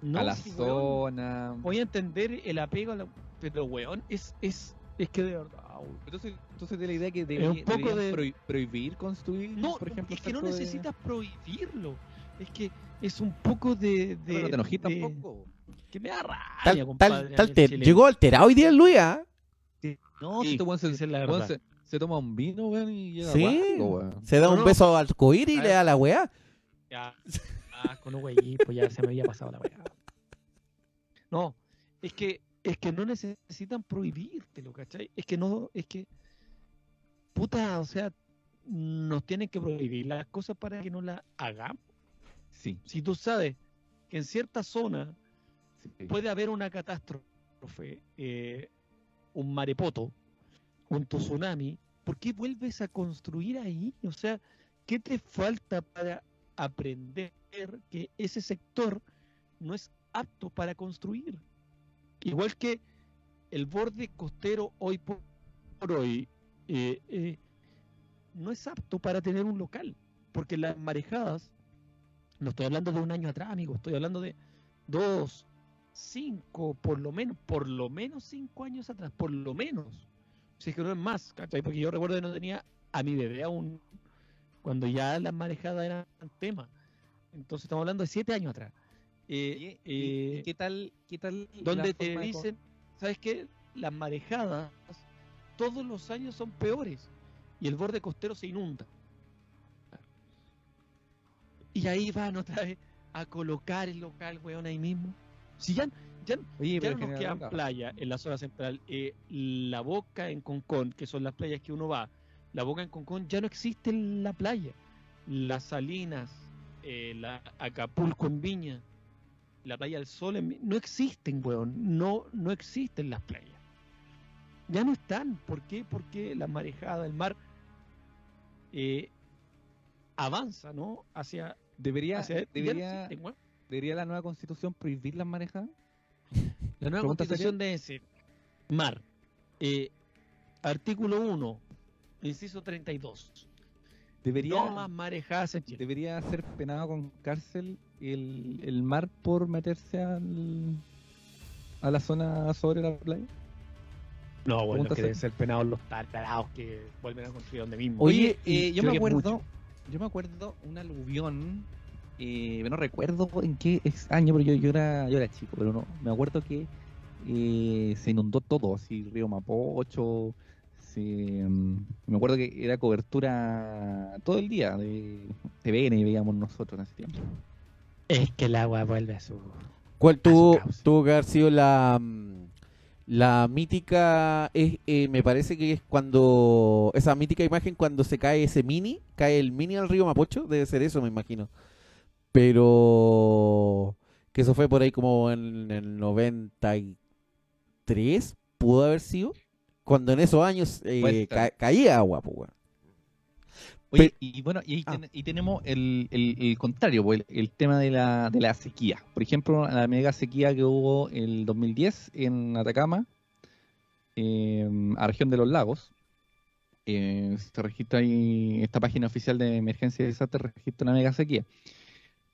No, a la sí, weón. zona. Voy a entender el apego, a la- pero weón, es, es, es que de verdad, weón. Entonces, entonces de la idea que un debería, poco deberían de- prohi- prohibir construir, No, por ejemplo, es que no de- necesitas prohibirlo. Es que es un poco de. de Pero no te enojes de- tampoco. Que me da rabia, Tal, compadre, tal, tal llegó alterado hoy día el Luis, ¿ah? No, Sí, si este weón se, la verdad. se, se toma un vino, weón, y llega Sí. guapo, weón. Se da No, un no. beso al coir y le da la weá. Ya, [LAUGHS] ah, con un güey, pues ya se me había pasado la weá. No, es que, es que no necesitan prohibírtelo, ¿cachai? Es que no, es que, puta, o sea, nos tienen que prohibir las cosas para que no las hagamos. Sí, Si tú sabes que en cierta zona sí. puede haber una catástrofe, eh, un marepoto, un tsunami, ¿por qué vuelves a construir ahí? O sea, ¿qué te falta para aprender que ese sector no es apto para construir? Igual que el borde costero hoy por por hoy eh, eh, no es apto para tener un local, porque las marejadas, no estoy hablando de un año atrás, amigo, estoy hablando de dos, cinco, por lo menos, por lo menos cinco años atrás, por lo menos. Si es que no es más, ¿cachai? Porque yo recuerdo que no tenía a mi bebé aún, cuando ya las marejadas eran tema. Entonces estamos hablando de siete años atrás. Eh, ¿Y, eh, y qué tal, qué tal donde te dicen, ¿sabes qué? Las marejadas todos los años son peores y el borde costero se inunda. Y ahí van otra vez a colocar el local, weón, ahí mismo. Si ya, ya, Oye, ya no nos quedan playas en la zona central. eh, la Boca en Concón, que son las playas que uno va, la Boca en Concón ya no existe en la playa. Las Salinas, eh, la Acapulco en Viña, la Playa del Sol en no existen, weón. No, no existen las playas. Ya no están. ¿Por qué? Porque la marejada, el mar eh, avanza, ¿no? Hacia, Debería, debería, debería la nueva constitución prohibir las marejadas. [LAUGHS] La nueva Pregunta constitución debe ser mar. eh, artículo 1, inciso 32. Debería, No más marejadas en Chile. debería ser penado con cárcel el, el mar por meterse al, a la zona sobre la playa. No, bueno, que deben ser penados los tarados que vuelven a construir donde mismo. Oye, eh, yo me acuerdo, mucho. Yo me acuerdo un aluvión, eh, no recuerdo en qué año, pero yo, yo era, yo era chico, pero no, me acuerdo que eh, se inundó todo, así Río Mapocho, se, mm, me acuerdo que era cobertura todo el día de TVN y veíamos nosotros en ese tiempo. Es que el agua vuelve a su. ¿Cuál tuvo, tuvo que haber sido la, mm, la mítica, es, eh, me parece que es cuando, esa mítica imagen cuando se cae ese mini, cae el mini al río Mapocho, debe ser eso, me imagino. Pero que eso fue por ahí como en el 93, pudo haber sido, cuando en esos años eh, ca- caía agua, pues. Oye, y bueno, y, ahí Ah. ten- y tenemos el, el- el contrario, pues, el, el tema de la, de la sequía. Por ejemplo, la mega sequía que hubo el 2010 en Atacama, eh, a región de los lagos. eh, se registra ahí, esta página oficial de emergencia y desastre registra una mega sequía.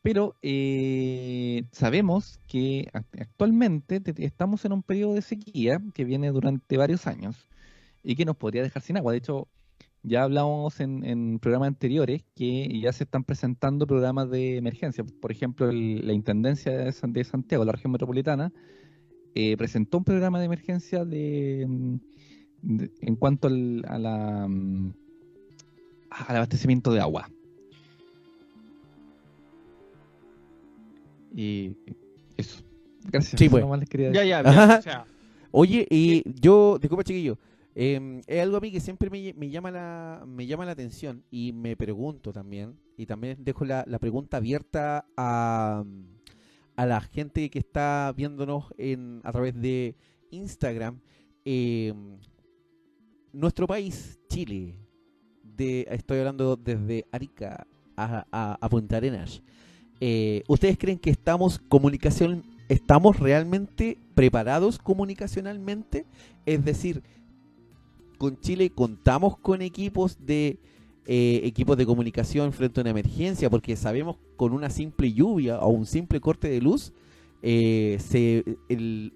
Pero eh, sabemos que act- actualmente te- estamos en un periodo de sequía que viene durante varios años y que nos podría dejar sin agua. De hecho, ya hablamos en, en programas anteriores que ya se están presentando programas de emergencia. Por ejemplo, el- la Intendencia de, San- de Santiago, la región metropolitana, eh, presentó un programa de emergencia de, mm, de- en cuanto al- a la mm, al abastecimiento de agua. Y eso. Gracias. Sí, pues. Nomás les quería decir. Ya, ya, o sea, Oye, y yo, disculpa chiquillo, eh, es algo a mí que siempre me, llama la, me llama la atención y me pregunto también, y también dejo la, pregunta abierta a, a la gente que está viéndonos en, a través de Instagram. eh, nuestro país, Chile, de, estoy hablando desde Arica a Punta Arenas, eh, ¿ustedes creen que estamos comunicación, estamos realmente preparados comunicacionalmente? Es decir, con Chile contamos con equipos de eh, equipos de comunicación frente a una emergencia, porque sabemos con una simple lluvia o un simple corte de luz, eh, se, el-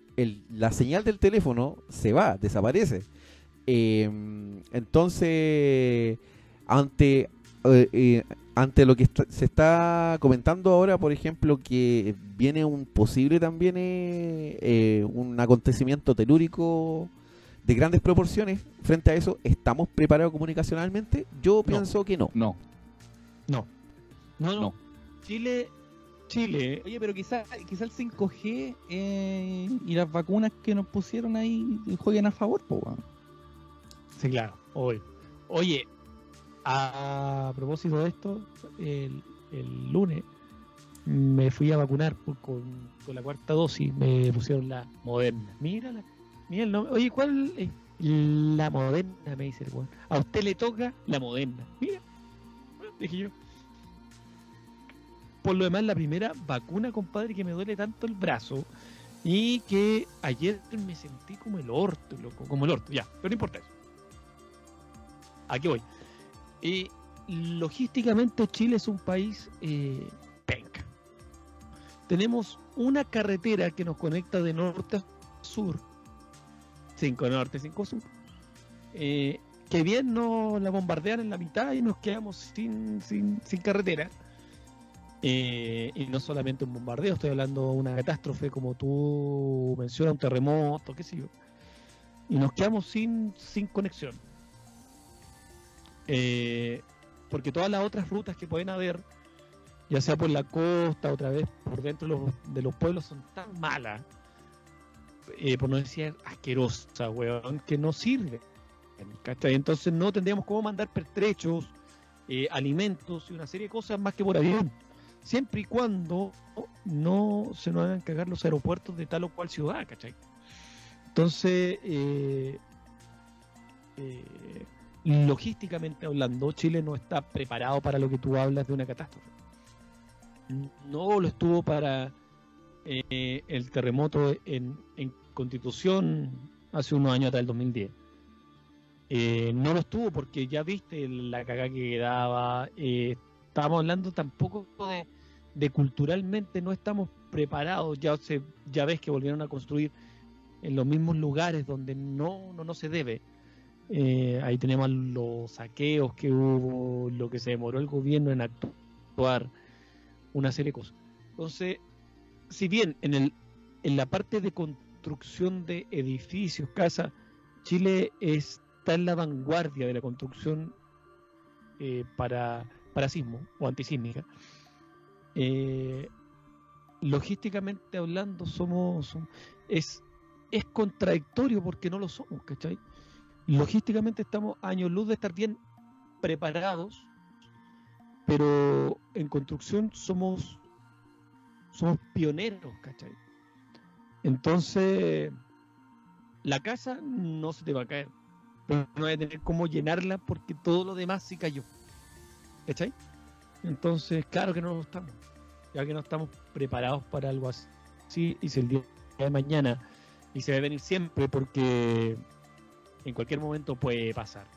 la señal del teléfono se va, desaparece. Eh, entonces, ante, eh, eh, ante lo que se está comentando ahora, por ejemplo, que viene un posible también eh, un acontecimiento telúrico de grandes proporciones, frente a eso, ¿estamos preparados comunicacionalmente? Yo pienso que no. No. no, no, No. Chile, Chile, Oye, pero quizá, quizá el 5G eh, y las vacunas que nos pusieron ahí jueguen a favor, po, sí, claro, hoy. Oye, a propósito de esto, el, el lunes me fui a vacunar por- con, con la cuarta dosis, me pusieron la moderna. Mira, la, mira el nombre. Oye, ¿cuál es? La moderna, me dice el weón. A usted le toca la moderna. Mira, dije yo. Por lo demás, la primera vacuna, compadre, que me duele tanto el brazo y que ayer me sentí como el orto, loco, como el orto, ya, pero no importa eso. Aquí voy. Y logísticamente Chile es un país eh, penca. Tenemos una carretera que nos conecta de norte a sur. 5 norte, 5 sur. Eh, que bien nos la bombardean en la mitad y nos quedamos sin, sin, sin carretera. Eh, y no solamente un bombardeo, estoy hablando de una catástrofe como tú mencionas, un terremoto, qué sé yo. Y nos quedamos sin, sin conexión. Eh, porque todas las otras rutas que pueden haber, ya sea por la costa, otra vez por dentro de los, de los pueblos, son tan malas, eh, por no decir asquerosas, weón, que no sirve. ¿cachai? Entonces no tendríamos cómo mandar pertrechos, eh, alimentos y una serie de cosas más que por avión. Siempre y cuando no se nos hagan cagar los aeropuertos de tal o cual ciudad, ¿cachai? Entonces, eh, eh, logísticamente hablando, Chile no está preparado para lo que tú hablas de una catástrofe. No lo estuvo para eh, el terremoto en, en Constitución hace unos años atrás, el 2010. Eh, no lo estuvo porque ya viste la cagada que quedaba. eh, estábamos hablando tampoco de, de culturalmente no estamos preparados. Ya, se, ya ves que volvieron a construir en los mismos lugares donde no, no, no se debe. Eh, ahí tenemos los saqueos que hubo, lo que se demoró el gobierno en actuar, una serie de cosas. Entonces, si bien en, el, en la parte de construcción de edificios, casas, Chile está en la vanguardia de la construcción eh, para, para sismo o antisísmica, eh, logísticamente hablando somos, som- es, es contradictorio porque no lo somos, ¿cachai? logísticamente estamos años luz de estar bien preparados, pero en construcción somos somos pioneros, ¿cachai? Entonces, la casa no se te va a caer, pero no vas a tener cómo llenarla porque todo lo demás sí cayó, ¿cachai? Entonces, claro que no lo estamos, ya que no estamos preparados para algo así, y si el día de mañana, y se va a venir siempre porque en cualquier momento puede pasar.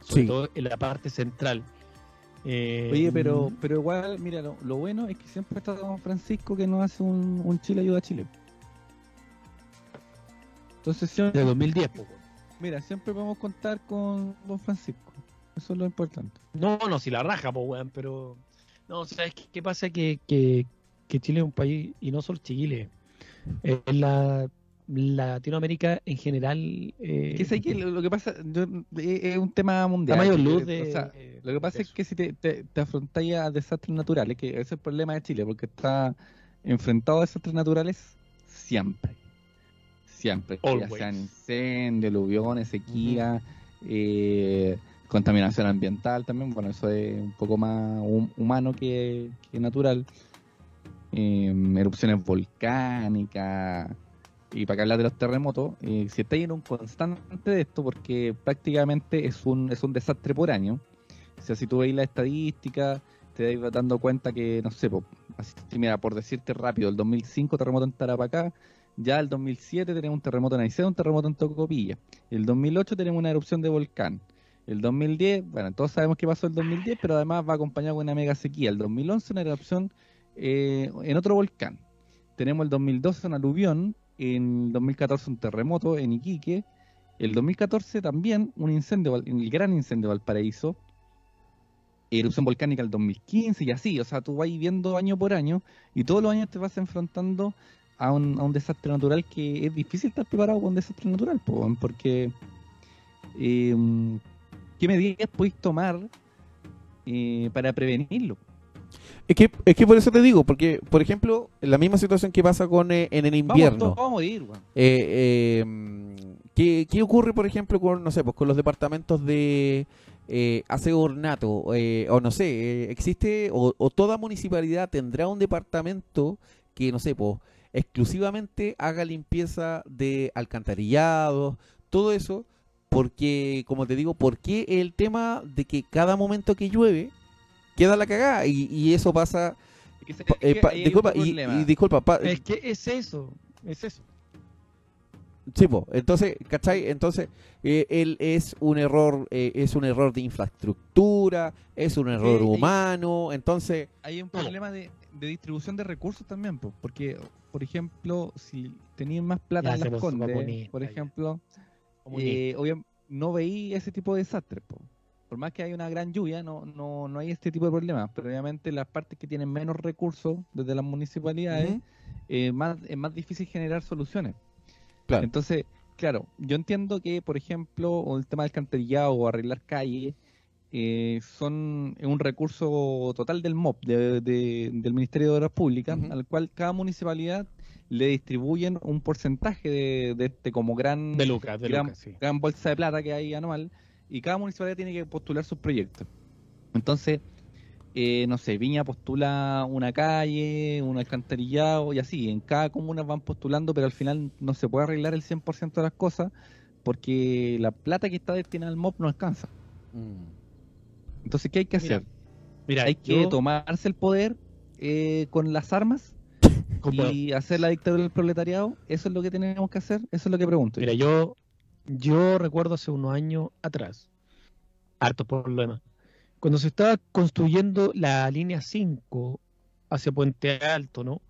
Sobre Sí. todo en la parte central. Eh, Oye, pero, pero igual, mira, lo, lo bueno es que siempre está Don Francisco que nos hace un, un Chile ayuda a Chile. Entonces, de siempre, 2010, po, weón. mira, siempre podemos contar con Don Francisco. Eso es lo importante. No, no, si la raja, pues, weón, pero. No, ¿sabes qué, qué pasa? Que, que, que Chile es un país, y no solo Chile, es la Latinoamérica en general. eh, Que sé que lo, lo que pasa yo- eh, es un tema mundial. La mayor luz o de- sea, lo que pasa es que si te, te, te afrontáis a desastres naturales, que ese es el problema de Chile, porque está enfrentado a desastres naturales siempre. Siempre. Ya sean incendios, aluviones, sequía, eh, contaminación ambiental también. Bueno, eso es un poco más hum- humano que, que natural. Eh, erupciones volcánicas. Y para que hablar de los terremotos, si estáis en un constante de esto, porque prácticamente es un, es un desastre por año. O sea, si tú veis la estadística, te vais dando cuenta que, no sé, po, así, mira, por decirte rápido, el 2005 terremoto en Tarapacá, ya el 2007 tenemos un terremoto en Aysén, un terremoto en Tocopilla. El 2008 tenemos una erupción de volcán. El 2010, bueno, todos sabemos qué pasó el 2010, pero además va acompañado con una mega sequía. El 2011 una erupción eh, en otro volcán. Tenemos el 2012 un aluvión, en el 2014 un terremoto en Iquique, el 2014 también un incendio, el gran incendio de Valparaíso, erupción volcánica el 2015 y así, o sea, tú vas viendo año por año y todos los años te vas enfrentando a un, a un desastre natural que es difícil estar preparado para un desastre natural, porque eh, ¿qué medidas podéis tomar eh, para prevenirlo? Es que, es que por eso te digo, porque, por ejemplo, la misma situación que pasa con eh, en el Vamos, invierno. todos vamos a morir, weón. Eh, eh, ¿qué, qué ocurre, por ejemplo, con, no sé, pues con los departamentos de eh, aseo ornato? Eh, o no sé, eh, existe, o, o toda municipalidad tendrá un departamento que, no sé, pues, exclusivamente haga limpieza de alcantarillados, todo eso, porque, como te digo, porque el tema de que cada momento que llueve queda la cagada y, y eso pasa. Es que se- pa- es eh, que pa- disculpa, otro y, problema. y disculpa, pa- Es que es eso, es eso. Sí, po. entonces, ¿cachai? Entonces, eh, él es un error, eh, es un error de infraestructura, es un error humano, entonces, hay un problema de, de distribución de recursos también, po, porque, por ejemplo, si tenían más plata Ya en las Condes, por ejemplo, eh, no veí ese tipo de desastres. po. Por más que hay una gran lluvia, no, no, no hay este tipo de problemas. Pero obviamente las partes que tienen menos recursos desde las municipalidades, eh, más, es más difícil generar soluciones. Claro. Entonces, claro, yo entiendo que, por ejemplo, el tema del alcantarillado o arreglar calles eh, son es un recurso total del MOP, de- de- del Ministerio de Obras Públicas, al cual cada municipalidad le distribuyen un porcentaje de, de este como gran, de Lucas, de gran, Lucas, sí. gran bolsa de plata que hay anual y cada municipalidad tiene que postular sus proyectos. Entonces, eh, no sé, Viña postula una calle, un alcantarillado y así. En cada comuna van postulando, pero al final no se puede arreglar el 100% de las cosas porque la plata que está destinada al MOP no alcanza. Entonces, ¿qué hay que Mira, hacer? Mira, hay que tomarse el poder eh, con las armas [COUGHS] y hacer la dictadura del proletariado. ¿Eso es lo que tenemos que hacer? Eso es lo que pregunto. Mira, yo, yo recuerdo hace unos años atrás, harto demás, cuando se estaba construyendo la línea 5 hacia Puente Alto, ¿no?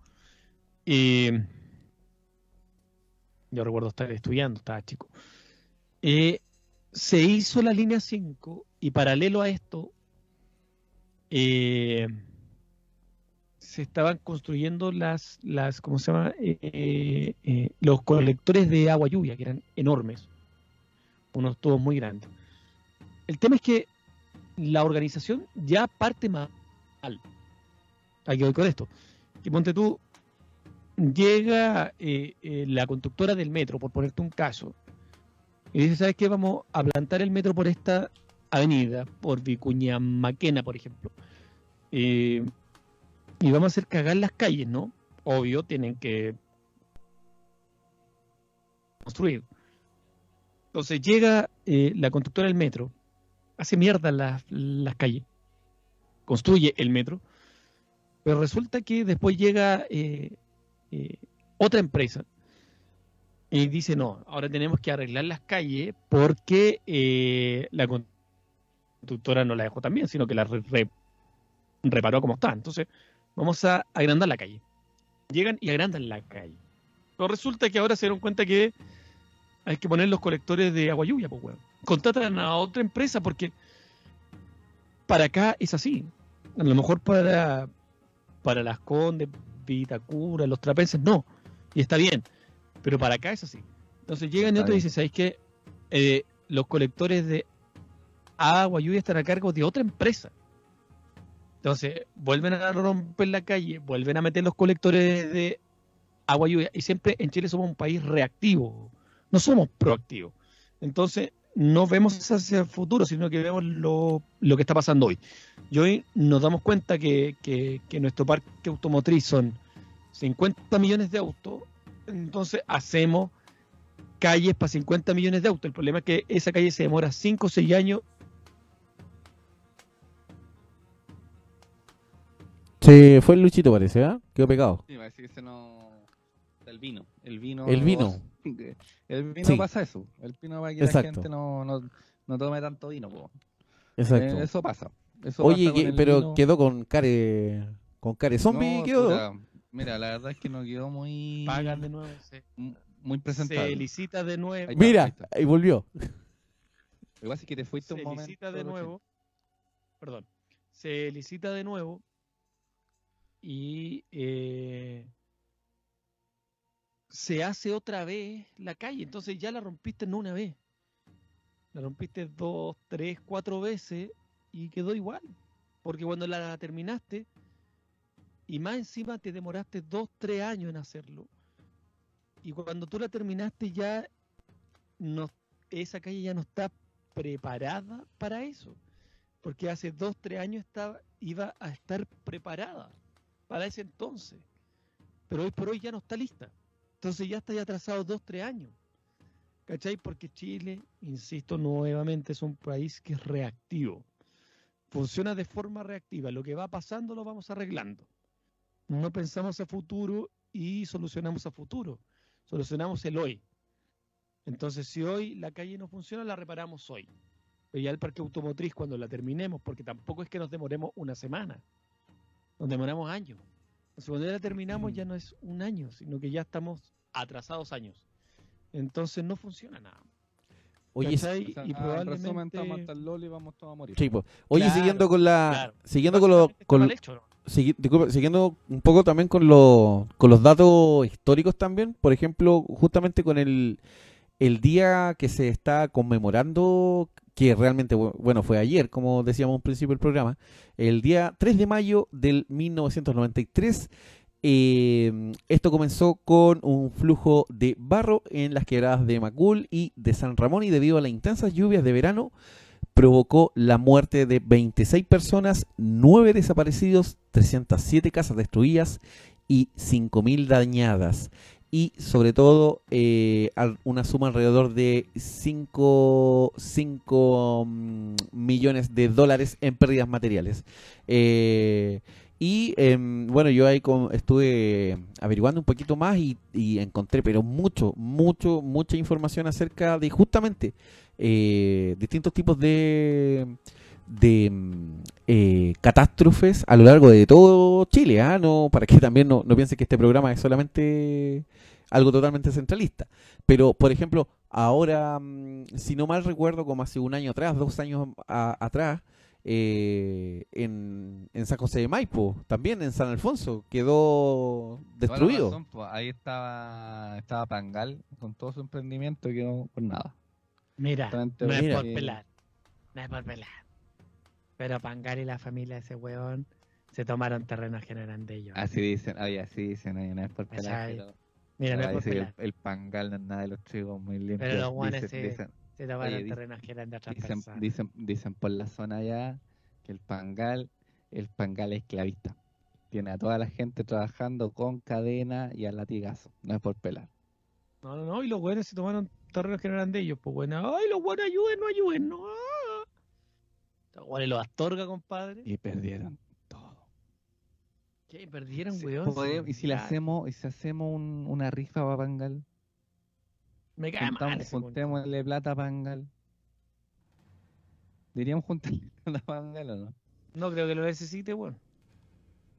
Y yo recuerdo estar estudiando, estaba chico. Eh, se hizo la línea 5 y paralelo a esto eh, se estaban construyendo las, las ¿cómo se llama? Eh, eh, los colectores de agua lluvia, que eran enormes, unos tubos muy grandes. El tema es que la organización ya parte mal. Aquí voy con esto. Que ponte tú, llega eh, eh, la conductora del metro, por ponerte un caso, y dice, ¿sabes qué? Vamos a plantar el metro por esta avenida, por Vicuña Maquena, por ejemplo. Eh, y vamos a hacer cagar las calles, ¿no? Obvio, tienen que construir. Entonces llega eh, la conductora del metro, hace mierda las, las calles, construye el metro, pero resulta que después llega eh, eh, otra empresa y dice, no, ahora tenemos que arreglar las calles porque eh, la conductora no la dejó tan bien, sino que la re- re- reparó como está. Entonces, vamos a agrandar la calle. Llegan y agrandan la calle. Pero resulta que ahora se dieron cuenta que hay que poner los colectores de agua lluvia, pues, weón. Contratan a otra empresa porque para acá es así. A lo mejor para, para las Condes, Vitacura, los trapenses, no. Y está bien. Pero para acá es así. Entonces llegan y otros bien. dicen, ¿sabéis qué? Eh, los colectores de agua, lluvia están a cargo de otra empresa. Entonces, vuelven a romper la calle, vuelven a meter los colectores de agua, lluvia. Y siempre en Chile somos un país reactivo, no somos proactivos. Entonces, no vemos hacia el futuro, sino que vemos lo, lo que está pasando hoy. Y hoy nos damos cuenta que, que- que nuestro parque automotriz son 50 millones de autos, entonces hacemos calles para 50 millones de autos. El problema es que esa calle se demora 5 o 6 años. Se fue el Luchito, parece, ¿ah? Quedó pegado. Sí, parece que ese no. El vino. El vino. El vino. [LAUGHS] El vino Sí. pasa eso. El vino para que Exacto. la gente no, no, no tome tanto vino. po. Exacto. Eh, eso pasa. Eso Oye, pasa que- pero vino. quedó con care. Con care zombie, No, quedó. puta, Mira, la verdad es que no quedó muy. Pagan de nuevo, se, Muy se presentable. licita de nuevo. Ahí está, ahí Mira, ahí volvió. Lo que pasa es que te fuiste se un momento. licita de nuevo. Perdón. Se licita de nuevo. Y eh, se hace otra vez la calle. Entonces ya la rompiste no una vez. La rompiste dos, tres, cuatro veces y quedó igual. Porque cuando la terminaste, y más encima te demoraste dos, tres años en hacerlo. Y cuando tú la terminaste ya no, esa calle ya no está preparada para eso. Porque hace dos, tres años estaba, iba a estar preparada para ese entonces. Pero hoy por hoy ya no está lista. Entonces ya está ya atrasado dos, tres años. ¿Cachai? Porque Chile, insisto nuevamente, es un país que es reactivo. Funciona de forma reactiva. Lo que va pasando lo vamos arreglando. No pensamos a futuro y solucionamos a futuro. Solucionamos el hoy. Entonces, si hoy la calle no funciona, la reparamos hoy. Pero ya el parque automotriz, cuando la terminemos, porque tampoco es que nos demoremos una semana, nos demoramos años. Entonces, cuando ya la terminamos, ya no es un año, sino que ya estamos atrasados años. Entonces, no funciona nada. Oye, ¿Cachai? O sea, y resumen, probablemente. estamos hasta el Loli y vamos todos a morir. sí, po. Oye, Claro, siguiendo con la. claro. Siguiendo con lo. Con, mal hecho, ¿no? Segui- disculpa, siguiendo un poco también con, lo- con los datos históricos también, por ejemplo, justamente con el, el día que se está conmemorando, que realmente, bu- bueno, fue ayer, como decíamos al principio del programa, el día 3 de mayo del 1993, eh, esto comenzó con un flujo de barro en las quebradas de Macul y de San Ramón y debido a las intensas lluvias de verano, provocó la muerte de 26 personas, 9 desaparecidos, 307 casas destruidas y 5.000 dañadas. Y sobre todo eh, una suma alrededor de 5, millones de dólares en pérdidas materiales. Eh, y em, bueno, yo ahí con- estuve averiguando un poquito más y, y encontré, pero mucho, mucho, mucha información acerca de justamente eh, distintos tipos de, de mm, eh, catástrofes a lo largo de todo Chile, ¿ah? no, para que también no, no piensen que este programa es solamente algo totalmente centralista. Pero, por ejemplo, ahora, mm, si no mal recuerdo, como hace un año atrás, dos años a- atrás, eh, en, en San José de Maipo, también en San Alfonso, quedó destruido. razón, pues, ahí estaba, estaba Pangal con todo su emprendimiento y quedó por nada. Mira, no es por pelar. No es por pelar. Pero Pangal y la familia de ese weón se tomaron terrenos que no eran de ellos. Así dicen, oye, así dicen, oye, no es por pelar, Mira, no es por pelar. el, el Pangal no es nada de los trigos muy limpios. Pero los [LAUGHS] guanes sí. Se tomaron Oye, terrenos que eran de otras dicen, personas. dicen, dicen por la zona allá que el Pangal, el Pangal es esclavista. Tiene a toda la gente trabajando con cadena y a latigazo. No es por pelar. No, no, no, y los buenos se tomaron terrenos que no eran de ellos. Pues bueno, ay, los buenos ayuden, no ayuden, no. Los astorga, compadre. Y perdieron todo. ¿Qué? ¿Perdieron, Sí, weón? y si le hacemos, y si hacemos un- una rifa para Pangal, Me cae mal juntémosle plata a Pangal. ¿Diríamos juntarle [LAUGHS] plata a Pangal o no? No creo que lo necesite, weón.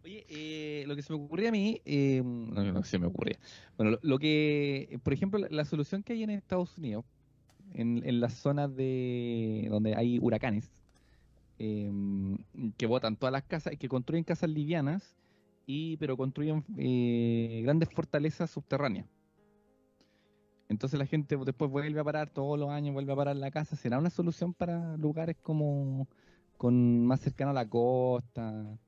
Oye, eh, lo que se me ocurría a mí, eh, no, no se me ocurría. Bueno, lo, lo que, por ejemplo, la, la solución que hay en Estados Unidos, en, en las zonas de donde hay huracanes, eh, que botan todas las casas, que construyen casas livianas, y pero construyen eh, grandes fortalezas subterráneas. Entonces la gente después vuelve a parar todos los años, vuelve a parar la casa. ¿Será una solución para lugares como con más cercano a la costa?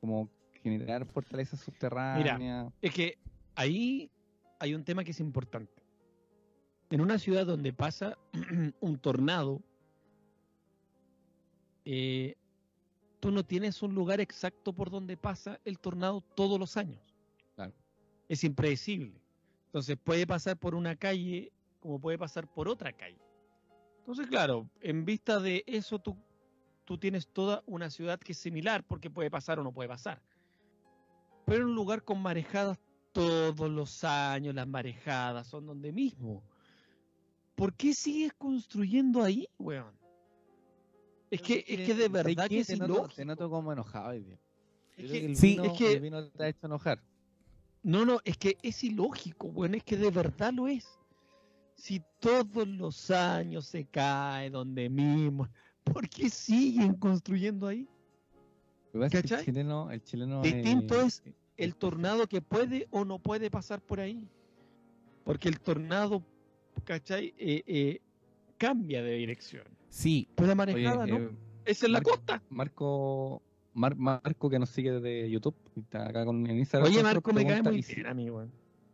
Como generar fortalezas subterráneas. Es que ahí hay un tema que es importante. En una ciudad donde pasa [CLEARS THROAT] un tornado, eh, tú no tienes un lugar exacto por donde pasa el tornado todos los años. Claro. Es impredecible. Entonces puede pasar por una calle como puede pasar por otra calle. Entonces, claro, en vista de eso tú, tú tienes toda una ciudad que es similar porque puede pasar o no puede pasar. Pero en un lugar con marejadas todos los años, las marejadas son donde mismo. ¿Por qué sigues construyendo ahí, weón? Es que, es que de ¿Sabes verdad qué? que es te noto, te noto como enojado hoy día. Es que- que Sí, vino- es que- el vino te ha hecho enojar. No, no, es que es ilógico, bueno, es que de verdad lo es. Si todos los años se cae donde mismo, ¿por qué siguen construyendo ahí? Que es que ¿Cachai? el chileno, el chileno Distinto eh, es el tornado que puede o no puede pasar por ahí. Porque el tornado, ¿cachai? Eh, eh, cambia de dirección. Sí, Pero la Oye, manejada no. eh, Es en la Marco- costa. Marco, Mar- Marco que nos sigue desde YouTube, está acá con en Instagram. Oye, Marco, me cae muy ¿y si- bien a mí, weón.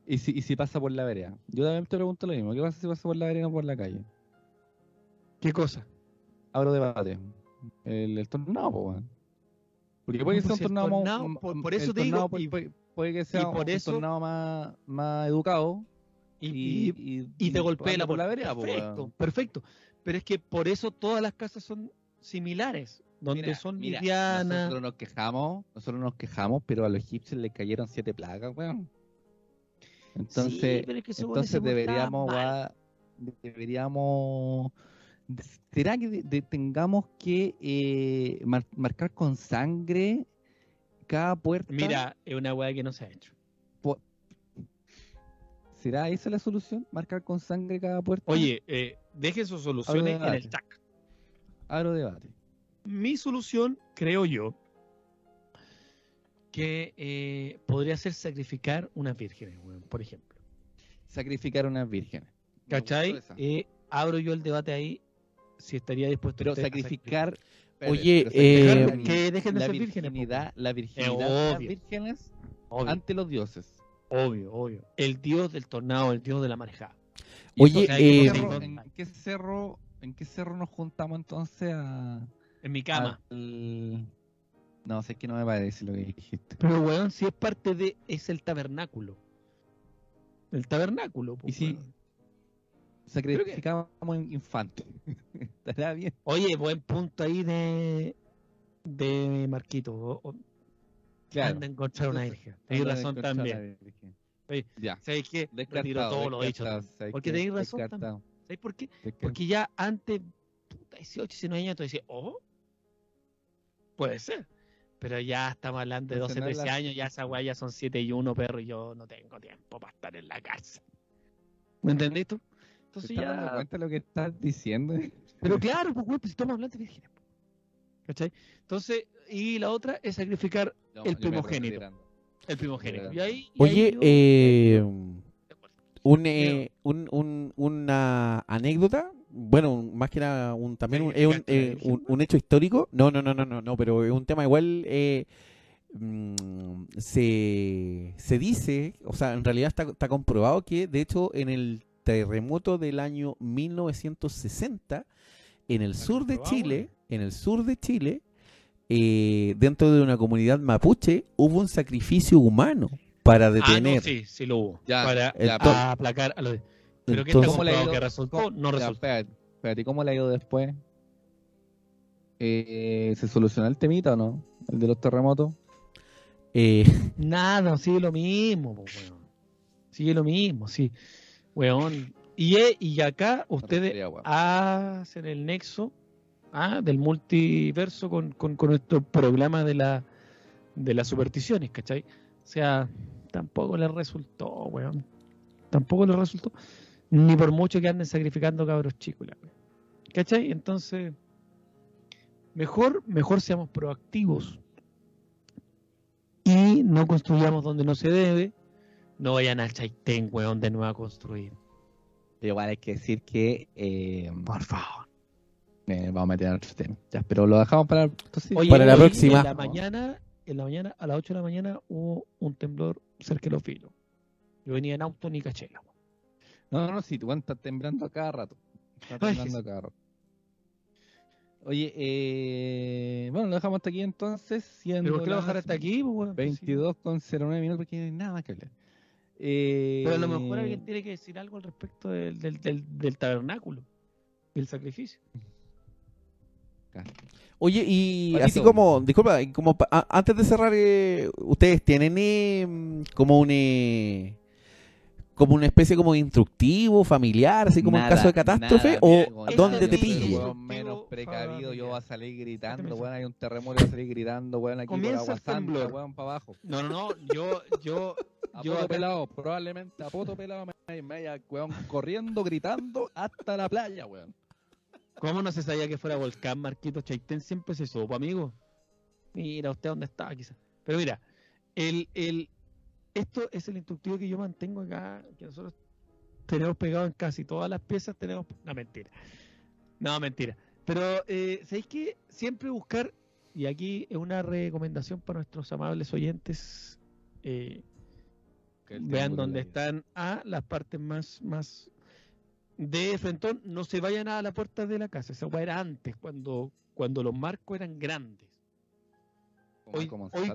Y si, y si pasa por la vereda. Yo también te pregunto lo mismo. ¿Qué pasa si pasa por la vereda o por la calle? ¿Qué cosa? Abro debate. El, el tornado, po, weón. Porque puede que No, sea un pues el tornado, tornado, mo- por- por eso te digo, tornado puede, y- puede- puede que sea por un eso- tornado más, más educado Y, y, y- y, y te golpea la por la vereda, po, perfecto, perfecto. Pero es que por eso todas las casas son similares, donde Mira, son mira. Nosotros nos quejamos, nosotros nos quejamos, pero a los egipcios le cayeron siete plagas, weón. Entonces, Sí, pero es que entonces deberíamos, va- deberíamos, ¿será que de- de- tengamos que eh, mar- marcar con sangre cada puerta? Mira, es una weá que no se ha hecho. ¿será esa la solución? ¿Marcar con sangre cada puerta? Oye, eh, dejen sus soluciones en el chat. abro debate. Mi solución, creo yo, que eh, podría ser sacrificar unas vírgenes, por ejemplo. Sacrificar unas vírgenes. ¿Cachai? Eh, abro yo el debate ahí, si estaría dispuesto Pero a sacrificar. Oye, pero eh, sacrificar que dejen de la ser vírgenes, la virginidad de las vírgenes Obvio, ante los dioses. obvio, obvio. El dios del tornado, el dios de la marejada. Oye, eh, ¿en, qué cerro, en qué cerro, en qué cerro nos juntamos entonces a, En mi cama. al- No, sé que no me parece lo que dijiste. Pero, weón, si es parte de. Es el tabernáculo. El tabernáculo, po, ¿Y si- weón. Sacrificamos un infante. [LAUGHS] Estará bien. Oye, buen punto ahí de. De Marquito. o- o- Anda a encontrar una [LAUGHS] virgen. A razón también. Oye, Ya. ¿Sabéis qué? Retiro todo lo dicho. ¿sabes Porque tenéis razón ¿Sabéis por qué? Porque ya antes, puta, 18, 19 años, tú decías, oh, puede ser. Pero ya estamos hablando de 12, Entonces no es 13 la- años, ya esa weá ya son 7 y 1, perro, y yo no tengo tiempo para estar en la casa. ¿Me entendés tú? ¿Te Entonces estás dando ya. cuenta de lo que estás diciendo? [LAUGHS] Pero claro, pues, pues estamos hablando de vírgenes. ¿Cachai? Entonces, y la otra es sacrificar No, El primogénito. El primogénito. Y ahí, y ahí Oye, yo- eh, un, eh, un, un- una anécdota, bueno, más que nada, un, también un, es un, ¿Sacrificaste a la eh, un- un hecho histórico. No, no, no, no, no, no, pero es un tema igual. eh, mm, se, se dice, o sea, en realidad está, está comprobado que, de hecho, en el terremoto del año 1960, en el sur de Chile, en el sur de Chile, eh, dentro de una comunidad mapuche, hubo un sacrificio humano para Ah, detener. no, sí, sí lo hubo. Ya, para ya, aplacar a los. Pero que está Entonces- ¿Cómo le ha ido? que resultó, ¿Cómo- no Ya, resultó. espérate, espérate, ¿y cómo le ha ido después? Eh, ¿Se solucionó el temita o no? ¿El de los terremotos? Eh, [LAUGHS] Nada, sigue lo mismo, po, weón. Sigue lo mismo, sí. Weón. Y, e- y acá ustedes hacen el nexo ah, del multiverso con, con, con nuestro programa de la de las supersticiones, ¿cachai? O sea, tampoco les resultó, weón. Tampoco les resultó. Ni por mucho que anden sacrificando cabros chicos. ¿Cachai? Entonces, mejor, mejor seamos proactivos y no construyamos donde no se debe. No vayan al Chaitén, weón, de nuevo a construir. Pero igual hay que decir que. eh, Por favor. Eh, vamos a meter otro tema. Ya, pero lo dejamos para. entonces, Oye, Para la hoy próxima. En la mañana, en la mañana, a las 8 de la mañana, hubo un temblor cerca de los filos. Yo venía en auto ni caché. No, no, no, si tu weón está temblando a cada rato. Está Ay, temblando a cada rato. Oye, eh, bueno, lo dejamos hasta aquí entonces. Siendo ¿Pero por qué lo bajar hasta aquí? pues, weón? 22 con 09 minutos porque no hay nada más que hablar. Eh, Pero a lo mejor alguien tiene que decir algo al respecto del, del, del, del tabernáculo, del sacrificio. Oye, y Patito. así como, disculpa, y como pa- a- antes de cerrar, eh, ¿ustedes tienen eh, como un eh, como una especie como de instructivo familiar, así como en caso de catástrofe, nada, o donde te pille? menos precavido, yo voy a salir gritando, weón, hay un terremoto, voy a salir gritando, weón, aquí por Comienza agua el santa, weón, para abajo. No, no, no, yo, yo, A [LAUGHS] Yo poto pelado, probablemente a poto pelado me, me vaya, weón, corriendo, gritando hasta la playa, weón. ¿Cómo no se sabía que fuera volcán, Marquito Chaitén? Siempre se supo, amigo. Mira, usted dónde estaba, quizás. Pero mira, el, el, esto es el instructivo que yo mantengo acá, que nosotros tenemos pegado en casi todas las piezas, tenemos... No, mentira. No, mentira. Pero, eh, ¿sabéis que Siempre buscar, y aquí es una recomendación para nuestros amables oyentes, eh, vean dónde están a las partes más más de frentón no se vayan a la puerta de la casa. Esa weá era antes cuando cuando los marcos eran grandes. ¿Cómo- hoy- hoy-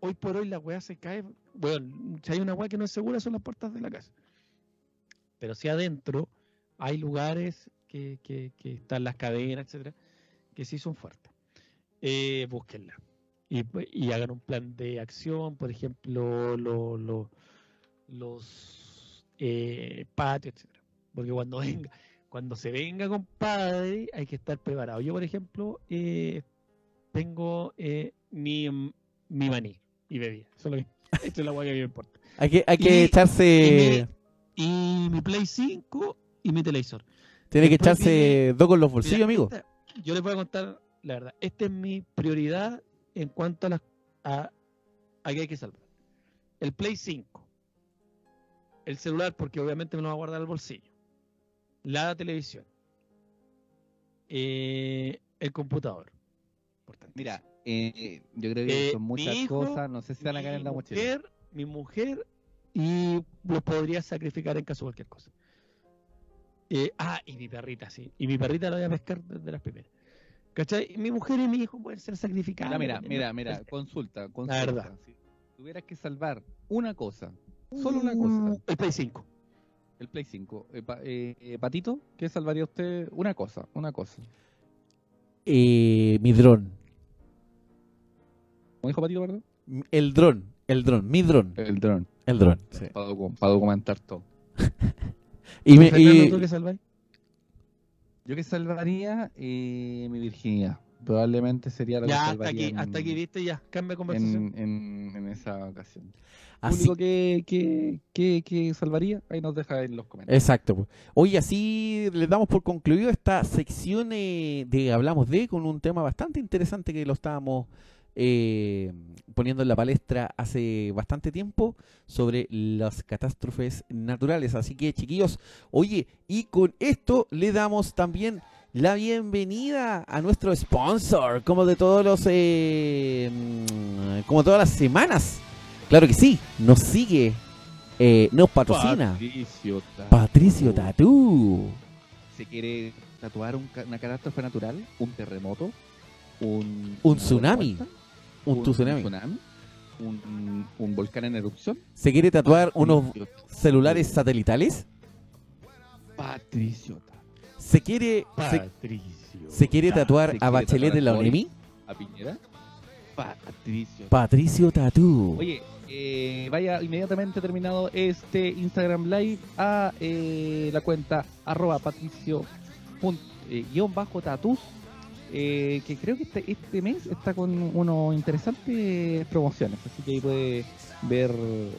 hoy por hoy la weá se cae bueno si hay una weá que no es segura son las puertas de la casa. Pero si adentro hay lugares que, que, que están las cadenas etcétera que sí son fuertes. Eh, búsquenla. Y, pues, y hagan un plan de acción por ejemplo lo- lo- los eh, patios, etcétera. Porque cuando venga, cuando se venga, compadre, hay que estar preparado. Yo, por ejemplo, eh, tengo eh, mi, mi maní y bebida. Eso es, lo que, [LAUGHS] esto es la hueá que a mí me importa. Hay que, hay que Y- echarse, Y mi Play 5 y mi televisor. tiene que echarse dos con los bolsillos, Mira, amigo. esta- yo les voy a contar la verdad. Esta es mi prioridad en cuanto a las a, a que hay que salvar. El Play 5. El celular, porque obviamente me lo va a guardar al bolsillo. La televisión. eh, el computador. Importantísimo. Mira, eh, yo creo que Eh, son muchas hijo, cosas, no sé si van a caer en la mochila. mujer, mi mujer y los podría sacrificar en caso de cualquier cosa. Eh, ah, y mi perrita, sí. Y mi perrita la voy a pescar desde las primeras. ¿Cachai? Mi mujer y mi hijo pueden ser sacrificados. Mira, mira, mira, consulta, consulta. verdad. Si tuvieras que salvar una cosa, solo una cosa, El Play 5. El Play 5, eh, eh, eh, Patito, ¿qué salvaría usted? Una cosa, una cosa. Eh, mi dron. ¿Cómo dijo Patito, perdón? El dron, el dron, mi dron, El dron, el dron. sí. para, docu- para documentar todo. [LAUGHS] Y, me, y- ¿tú qué salváis? Yo que salvaría eh, mi virginidad. Probablemente sería la que Ya, hasta aquí, en- hasta aquí, viste, ya. Cambia conversación. en, en, en esa ocasión. así, único que, que, que, que salvaría, ahí nos deja en los comentarios. Exacto. pues. Oye, así les damos por concluido esta sección eh, de Hablamos de con un tema bastante interesante que lo estábamos eh, poniendo en la palestra hace bastante tiempo sobre las catástrofes naturales. Así que, chiquillos, oye, y con esto le damos también la bienvenida a nuestro sponsor, como de todos los, eh, mm, como todas las semanas. Claro que sí, nos sigue, eh, nos patrocina. Patricio Tatu. Patricio Tatú. ¿Se quiere tatuar un una catástrofe natural? ¿Un terremoto? ¿Un, Un una tsunami. Un tsunami. ¿Un, un volcán en erupción? ¿Se quiere tatuar unos Patricio celulares satelitales? Patricio Tatu. ¿Se quiere, se, Patricio. se quiere tatuar ¿Se a quiere Bachelet tatuar de la? ONEMI? ¿A Piñera? Patricio Patricio Tatú. Oye, eh, vaya inmediatamente terminado este Instagram Live a eh, la cuenta arroba patricio pun- eh, guion bajo tatus eh, que creo que este, este mes está con unos interesantes promociones así que ahí puede ver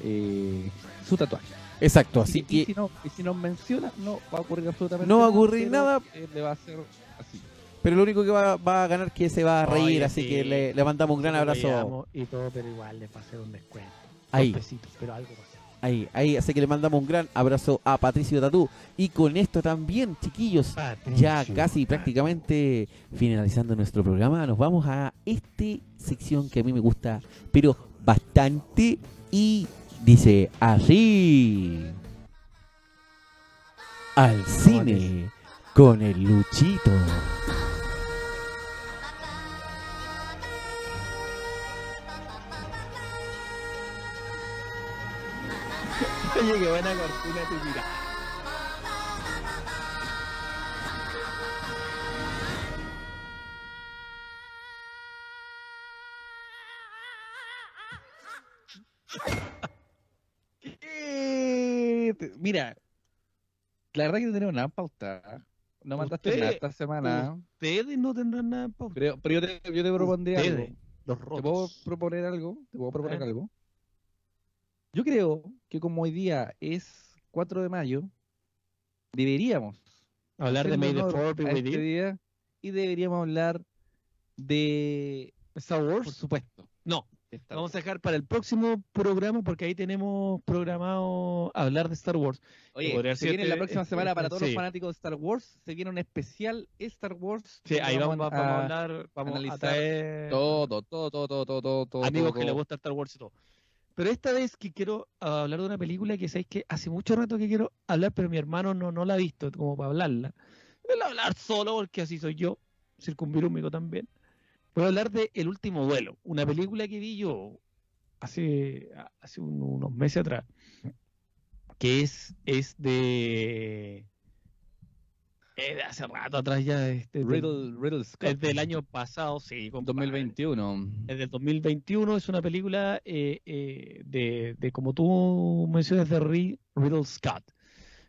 eh, su tatuaje Exacto, Así que, y si no y si nos menciona no va a ocurrir absolutamente No va a nada, ocurrir pero, nada. eh, le va a hacer así pero lo único que va, va a ganar es que se va a reír, Oye, así sí. que le, le mandamos un gran abrazo Y todo, pero igual les va a hacer un descuento. ahí, pesitos, pero algo va a hacer. Ahí, ahí, así que le mandamos un gran abrazo a Patricio Tatú. Y con esto también, chiquillos, ya Patricio. casi prácticamente finalizando nuestro programa, nos vamos a esta sección que a mí me gusta, pero bastante. Y dice así: Al cine con el Luchito. Oye, qué buena cortina tu tira. ¿Qué? Te- Mira, la verdad que no tenemos nada en pauta. No mandaste nada esta semana. Ustedes no tendrán nada en pauta. Pero, pero yo te, yo te propondría algo. Los ¿Te puedo rotos. proponer algo? ¿Te puedo proponer Ah. algo? Yo creo que como hoy día es 4 de mayo, deberíamos Hablar de May the Fourth este día y deberíamos hablar de Star por Wars. supuesto. No, Star vamos a dejar para el próximo programa porque ahí tenemos programado hablar de Star Wars. Oye, se viene la este- próxima este- semana para todos los fanáticos de Star Wars, se viene un especial Star Wars. Sí, ahí vamos, vamos a hablar, vamos a analizar traer todo, todo, todo, todo, todo, todo, todo, amigos todo, que les gusta Star Wars y todo. Pero esta vez que quiero hablar de una película que sabéis que hace mucho rato que quiero hablar, pero mi hermano no, no la ha visto como para hablarla. Voy a hablar solo porque así soy yo, circunvirúmico también. Voy a hablar de El último duelo, una película que vi yo hace, hace un- unos meses atrás, que es, es de, de hace rato atrás ya, este, Riddle, Riddle Scott. es del año pasado, sí, compadre. 2021. Es del 2021, es una película eh, eh, de, de, como tú mencionas, de Ri- Riddle Scott.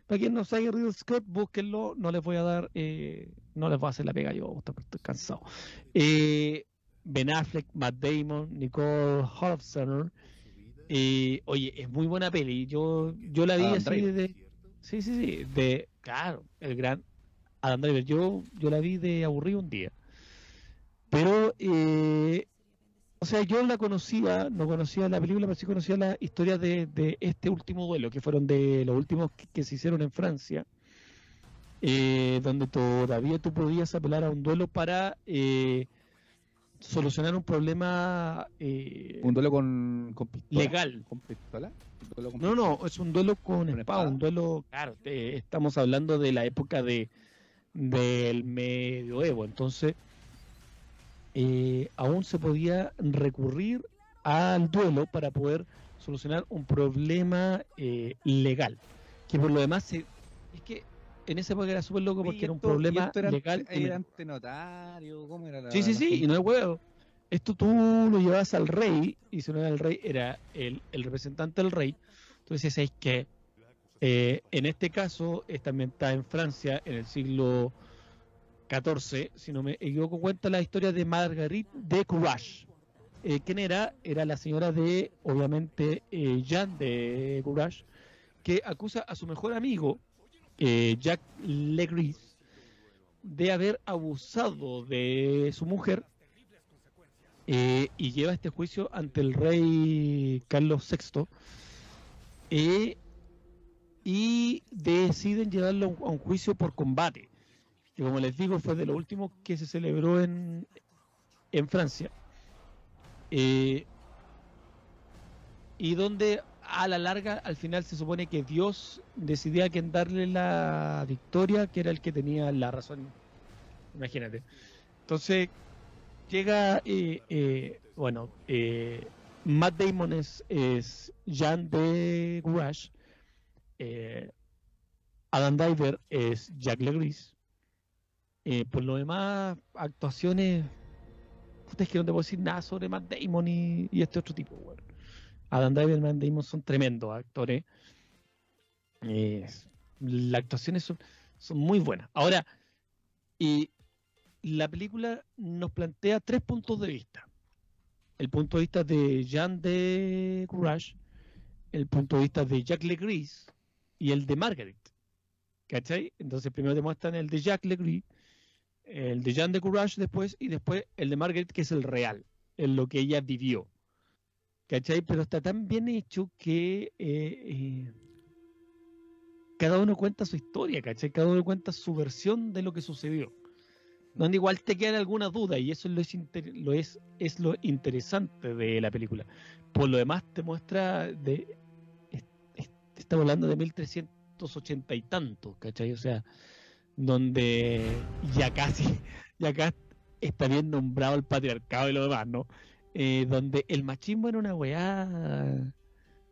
Para quien no sabe Riddle Scott, búsquenlo, no les voy a dar, eh, no les voy a hacer la pega yo, estoy, cansado. Eh, ben Affleck, Matt Damon, Nicole Holofcener. Eh, oye, es muy buena peli, yo, yo la vi Adam así Driver. de... Sí, sí, sí, de, claro, el gran Adam Driver. Yo, yo la vi de aburrido un día. Pero, eh, o sea, yo la conocía, no conocía la película, pero sí conocía la historia de, de este último duelo, que fueron de los últimos que, que se hicieron en Francia, eh, donde todavía tú podías apelar a un duelo para eh, solucionar un problema eh, Un duelo con, con pistola. legal. ¿Con pistola? ¿Un duelo con No, no, es un duelo con, ¿Con espada, espada? un duelo, claro, te- estamos hablando de la época de del medioevo, entonces eh, aún se podía recurrir al duelo para poder solucionar un problema eh, legal, que por lo demás se- es que en esa época era súper loco porque era un problema era legal. Era ante notario, ¿cómo era la Sí, sí, la sí, y no es huevo. Esto tú lo llevas al rey, y si no era el rey, era el, el representante del rey. Entonces, ¿sabéis que en este caso, esta ambientada en Francia, en el siglo XIV, si no me equivoco, cuenta la historia de Marguerite de Courage. Eh, ¿Quién era? Era la señora de, obviamente, eh, Jean de Courage, que acusa a su mejor amigo, eh, Jacques Legris, de haber abusado de su mujer eh, y lleva este juicio ante el rey Carlos VI eh, y deciden llevarlo a un juicio por combate que como les digo fue de lo último que se celebró en, en Francia Eh, y donde a la larga al final se supone que Dios decidía a quién darle la victoria que era el que tenía la razón imagínate entonces llega, eh, eh, bueno, Matt Damon es, Jean de Courage, Adam Driver es Jack Legris. Eh, por lo demás, actuaciones, puta, es que no te puedo decir nada sobre Matt Damon y, este otro tipo. Adam Driver y Matt Damon son tremendos actores. Eh, las actuaciones son, son muy buenas. Ahora, y la película nos plantea tres puntos de vista. El punto de vista de Jean de Courage, el punto de vista de Jack Legris y el de Margaret. ¿Cachai? Entonces primero te muestran el de Jack Legris, el de Jean de Courage después y después el de Margaret que es el real, en lo que ella vivió. ¿Cachai? Pero está tan bien hecho que eh, eh, cada uno cuenta su historia, ¿cachai? Cada uno cuenta su versión de lo que sucedió. Donde igual te quedan algunas dudas y eso es lo, es, lo es, lo interesante de la película. Por lo demás te muestra de... es- es- estamos hablando de 1380 y tantos, ¿cachai? O sea, donde ya casi, [LAUGHS] ya acá está bien nombrado el patriarcado y lo demás, ¿no? Eh, donde el machismo era una weá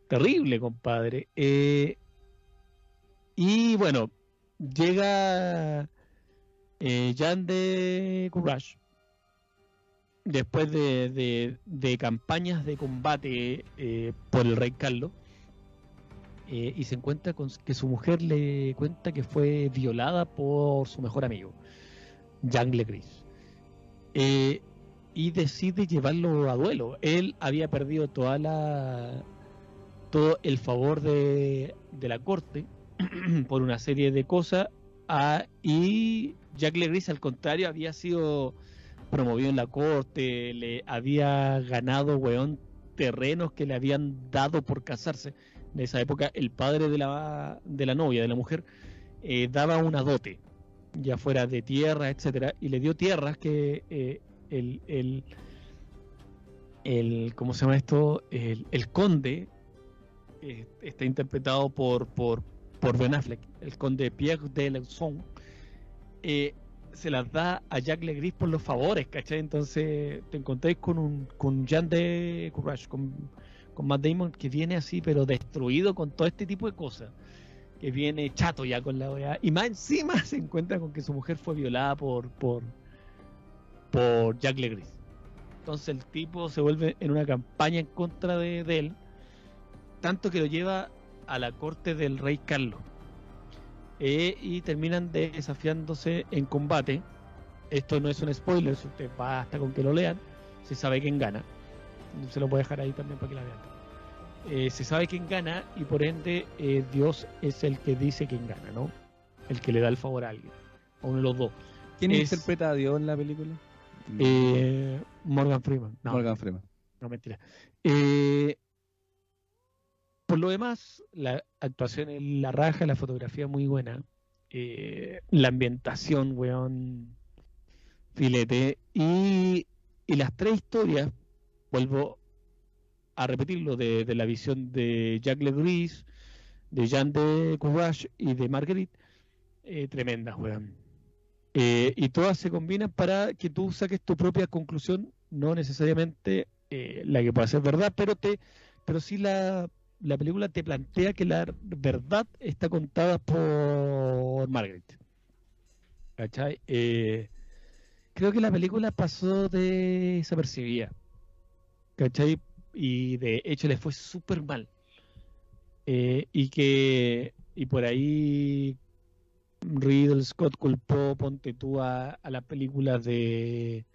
terrible, compadre. Eh, y bueno, llega eh, Jan de Courage después de, de- de campañas de combate eh, por el rey Carlos eh, y se encuentra con que su mujer le cuenta que fue violada por su mejor amigo, Jean Legris. Eh, y decide llevarlo a duelo. Él había perdido toda la todo el favor de, de la corte [CLEARS THROAT] por una serie de cosas ah, y Jack Legris al contrario había sido promovido en la corte, le había ganado weón terrenos que le habían dado por casarse. En esa época el padre de la, de la novia, de la mujer, eh, daba una dote, ya fuera de tierra, etcétera, y le dio tierras que eh, el, el, el, ¿cómo se llama esto? El, conde eh, está interpretado por, por, por Ben Affleck, el conde Pierre de Leusson, eh, se las da a Jack Legris por los favores, ¿cachai? Entonces te encontráis con un con Jan de Courage, con, con Matt Damon, que viene así, pero destruido con todo este tipo de cosas. Que viene chato ya con la OEA. Y más encima [LAUGHS] se encuentra con que su mujer fue violada por, por, por Jack Legris. Entonces el tipo se vuelve en una campaña en contra de, de él, tanto que lo lleva a la corte del rey Carlos. Eh, y terminan desafiándose en combate. Esto no es un spoiler, si usted basta con que lo lean, se sabe quién gana. Se lo voy a dejar ahí también para que la vean. Eh, se sabe quién gana y por ende eh, Dios es el que dice quién gana, ¿no? El que le da el favor a alguien, a uno de los dos. ¿Quién Es- interpreta a Dios en la película? Eh, Morgan Freeman. No, Morgan Freeman. no mentira. Por lo demás, la actuación en la raja, la fotografía muy buena. la ambientación, weón, filete. Y, y las tres historias, vuelvo a repetirlo, de, la visión de Jack Legris, de Jean de Courage y de Marguerite, eh, tremendas, weón. Eh, y todas se combinan para que tú saques tu propia conclusión, no necesariamente eh, la que pueda ser verdad, pero te, pero sí la, la película te plantea que la verdad está contada por Margaret. ¿Cachai? Eh, creo que la película pasó desapercibida. ¿Cachai? Y de hecho le fue súper mal. Eh, y que y por ahí Riddle Scott culpó, ponte tú, a, a las películas de,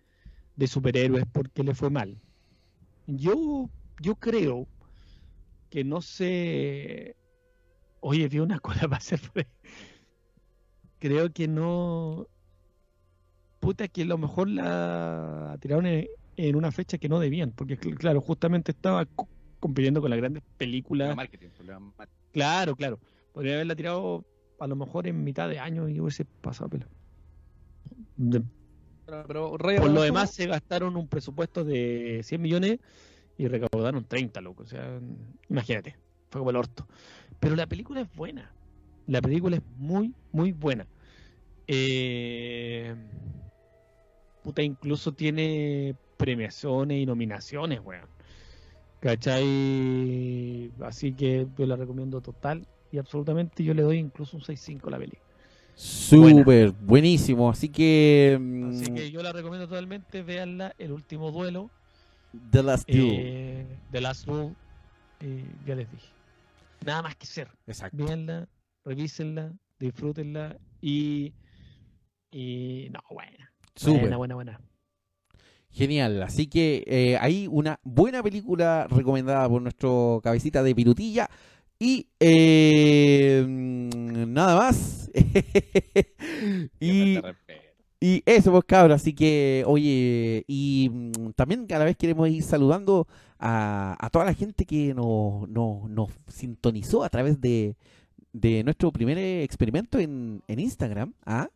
de superhéroes porque le fue mal. Yo, yo creo que no sé. Oye, vi una cola [LAUGHS] para hacer. Creo que no. Puta, que a lo mejor la tiraron en una fecha que no debían, porque cl- claro, justamente estaba co- compitiendo con las grandes películas. marketing, problema marketing. Claro, claro. Podría haberla tirado a lo mejor en mitad de año y hubiese pasado pelo. De- Pero, por lo demás se gastaron un presupuesto de 100 millones y recaudaron 30, loco. O sea, imagínate, fue como el orto. Pero la película es buena. La película es muy, muy buena. Eh, puta, incluso tiene premiaciones y nominaciones, weón. ¿Cachai? Así que yo la recomiendo total y absolutamente. Yo le doy incluso un 6.5 a la peli. Súper, buenísimo. Así que. mm, Así que yo la recomiendo totalmente. Véanla, El último duelo. The Last Duel. Eh, The Last Duel, eh, ya les dije. Nada más que ser. Exacto. Véanla, revísenla, disfrútenla y. Y. No, buena. Súper. Buena, buena, buena. Genial. Así que eh, hay una buena película recomendada por nuestro cabecita de pirutilla. Y eh, mm, nada más. [LAUGHS] y eso, pues cabros, así que, oye, y mm, también cada vez queremos ir saludando a, a toda la gente que nos, nos, nos sintonizó a través de, de nuestro primer experimento en, en Instagram. ¿ah?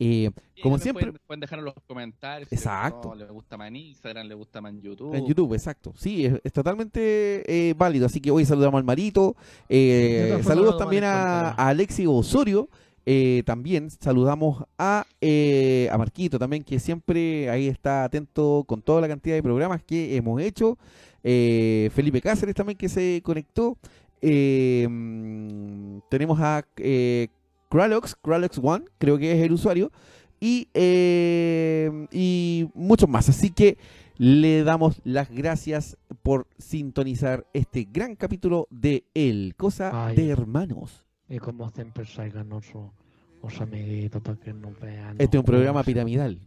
Eh, como siempre, Pueden, pueden dejar en los comentarios. Exacto. Si les gusta más en Instagram, les gusta más en YouTube. En YouTube, exacto. Sí, es, es totalmente eh, válido. Así que hoy saludamos al Marito. eh, saludos también a, a Alexi Osorio. eh, también saludamos a, eh, a Marquito también, que siempre ahí está atento con toda la cantidad de programas que hemos hecho. Eh, Felipe Cáceres también que se conectó. Mm, tenemos a Kralox, Kralox One, creo que es el usuario. Y, eh, y muchos más. Así que le damos las gracias por sintonizar este gran capítulo de El Cosa Ay. de Hermanos. Y como siempre salgan los amiguitos para que nos vean. Este es un programa piramidal.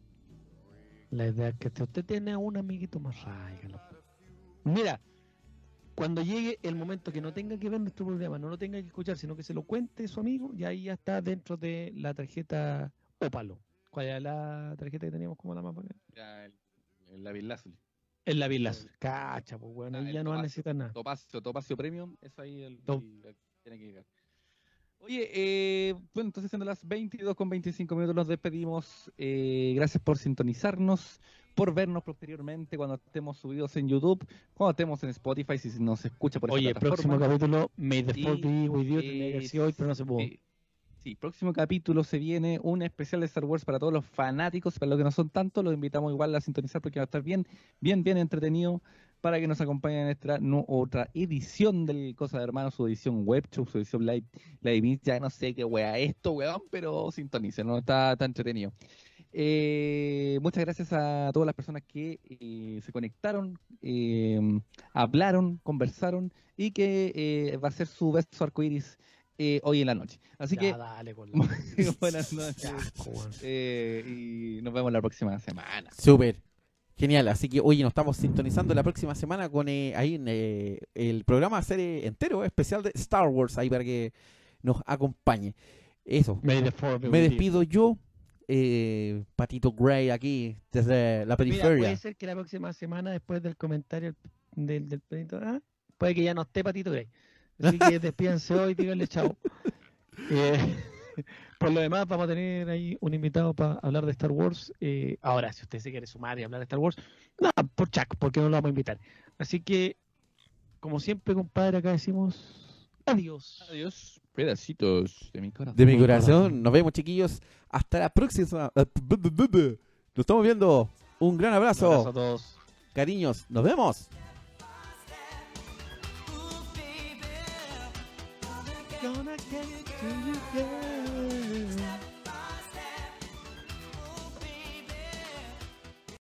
La idea es que si usted tiene un amiguito más, tráigalo. Mira, cuando llegue el momento que no tenga que ver nuestro programa, no lo tenga que escuchar, sino que se lo cuente su amigo, y ahí ya está dentro de la tarjeta Ópalo. ¿Cuál era la tarjeta que teníamos como la más bacana? Ya, el, el El. Cacha, pues bueno, Ah, ahí el ya no va a necesitar nada. Topacio, Topacio Premium, es ahí el, el- tiene que llegar. Oye, eh, bueno, entonces siendo las 22 con 25 minutos nos despedimos. Eh, gracias por sintonizarnos, por vernos posteriormente cuando estemos subidos en YouTube, cuando estemos en Spotify, si nos escucha por esa Oye, próximo plataforma. capítulo, May the Fourth be with you, tenía que hoy, pero no se pudo. Sí, sí, próximo capítulo se viene un especial de Star Wars para todos los fanáticos, para los que no son tantos, los invitamos igual a sintonizar porque va a estar bien, bien, bien entretenido para que nos acompañen en esta nu- otra edición del Cosa de Hermanos, su edición web show, su edición live, live, ya no sé qué wea esto, weón, pero sintonicen, no está tan entretenido. Eh, muchas gracias a todas las personas que eh, se conectaron, eh, hablaron, conversaron y que eh, va a ser su beso arcoiris eh, hoy en la noche. Así Ya, que dale [LAUGHS] con la- buenas [LAUGHS] noches Ya, pues, eh, y nos vemos la próxima semana. Súper. Genial. Así que, oye, nos estamos sintonizando la próxima semana con eh, ahí en, eh, el programa serie entero especial de Star Wars, ahí para que nos acompañe. Eso. May the Me you. despido yo, eh, Patito Gray, aquí desde la Mira, periferia. puede ser que la próxima semana, después del comentario del, del Pedrito, ah, puede que ya no esté Patito Grey. Así que [LAUGHS] despídense hoy, díganle chao. [LAUGHS] Eh, [LAUGHS] por lo demás, vamos a tener ahí un invitado para hablar de Star Wars. Eh, ahora, si usted se quiere sumar y hablar de Star Wars, no, por Chaco, porque no lo vamos a invitar. Así que, como siempre, compadre, acá decimos adiós. Adiós, pedacitos de mi corazón. de mi corazón. Nos vemos, chiquillos. Hasta la próxima. Nos estamos viendo. Un gran Un abrazo. abrazo a todos. Cariños. Nos vemos. Gonna get to you, girl.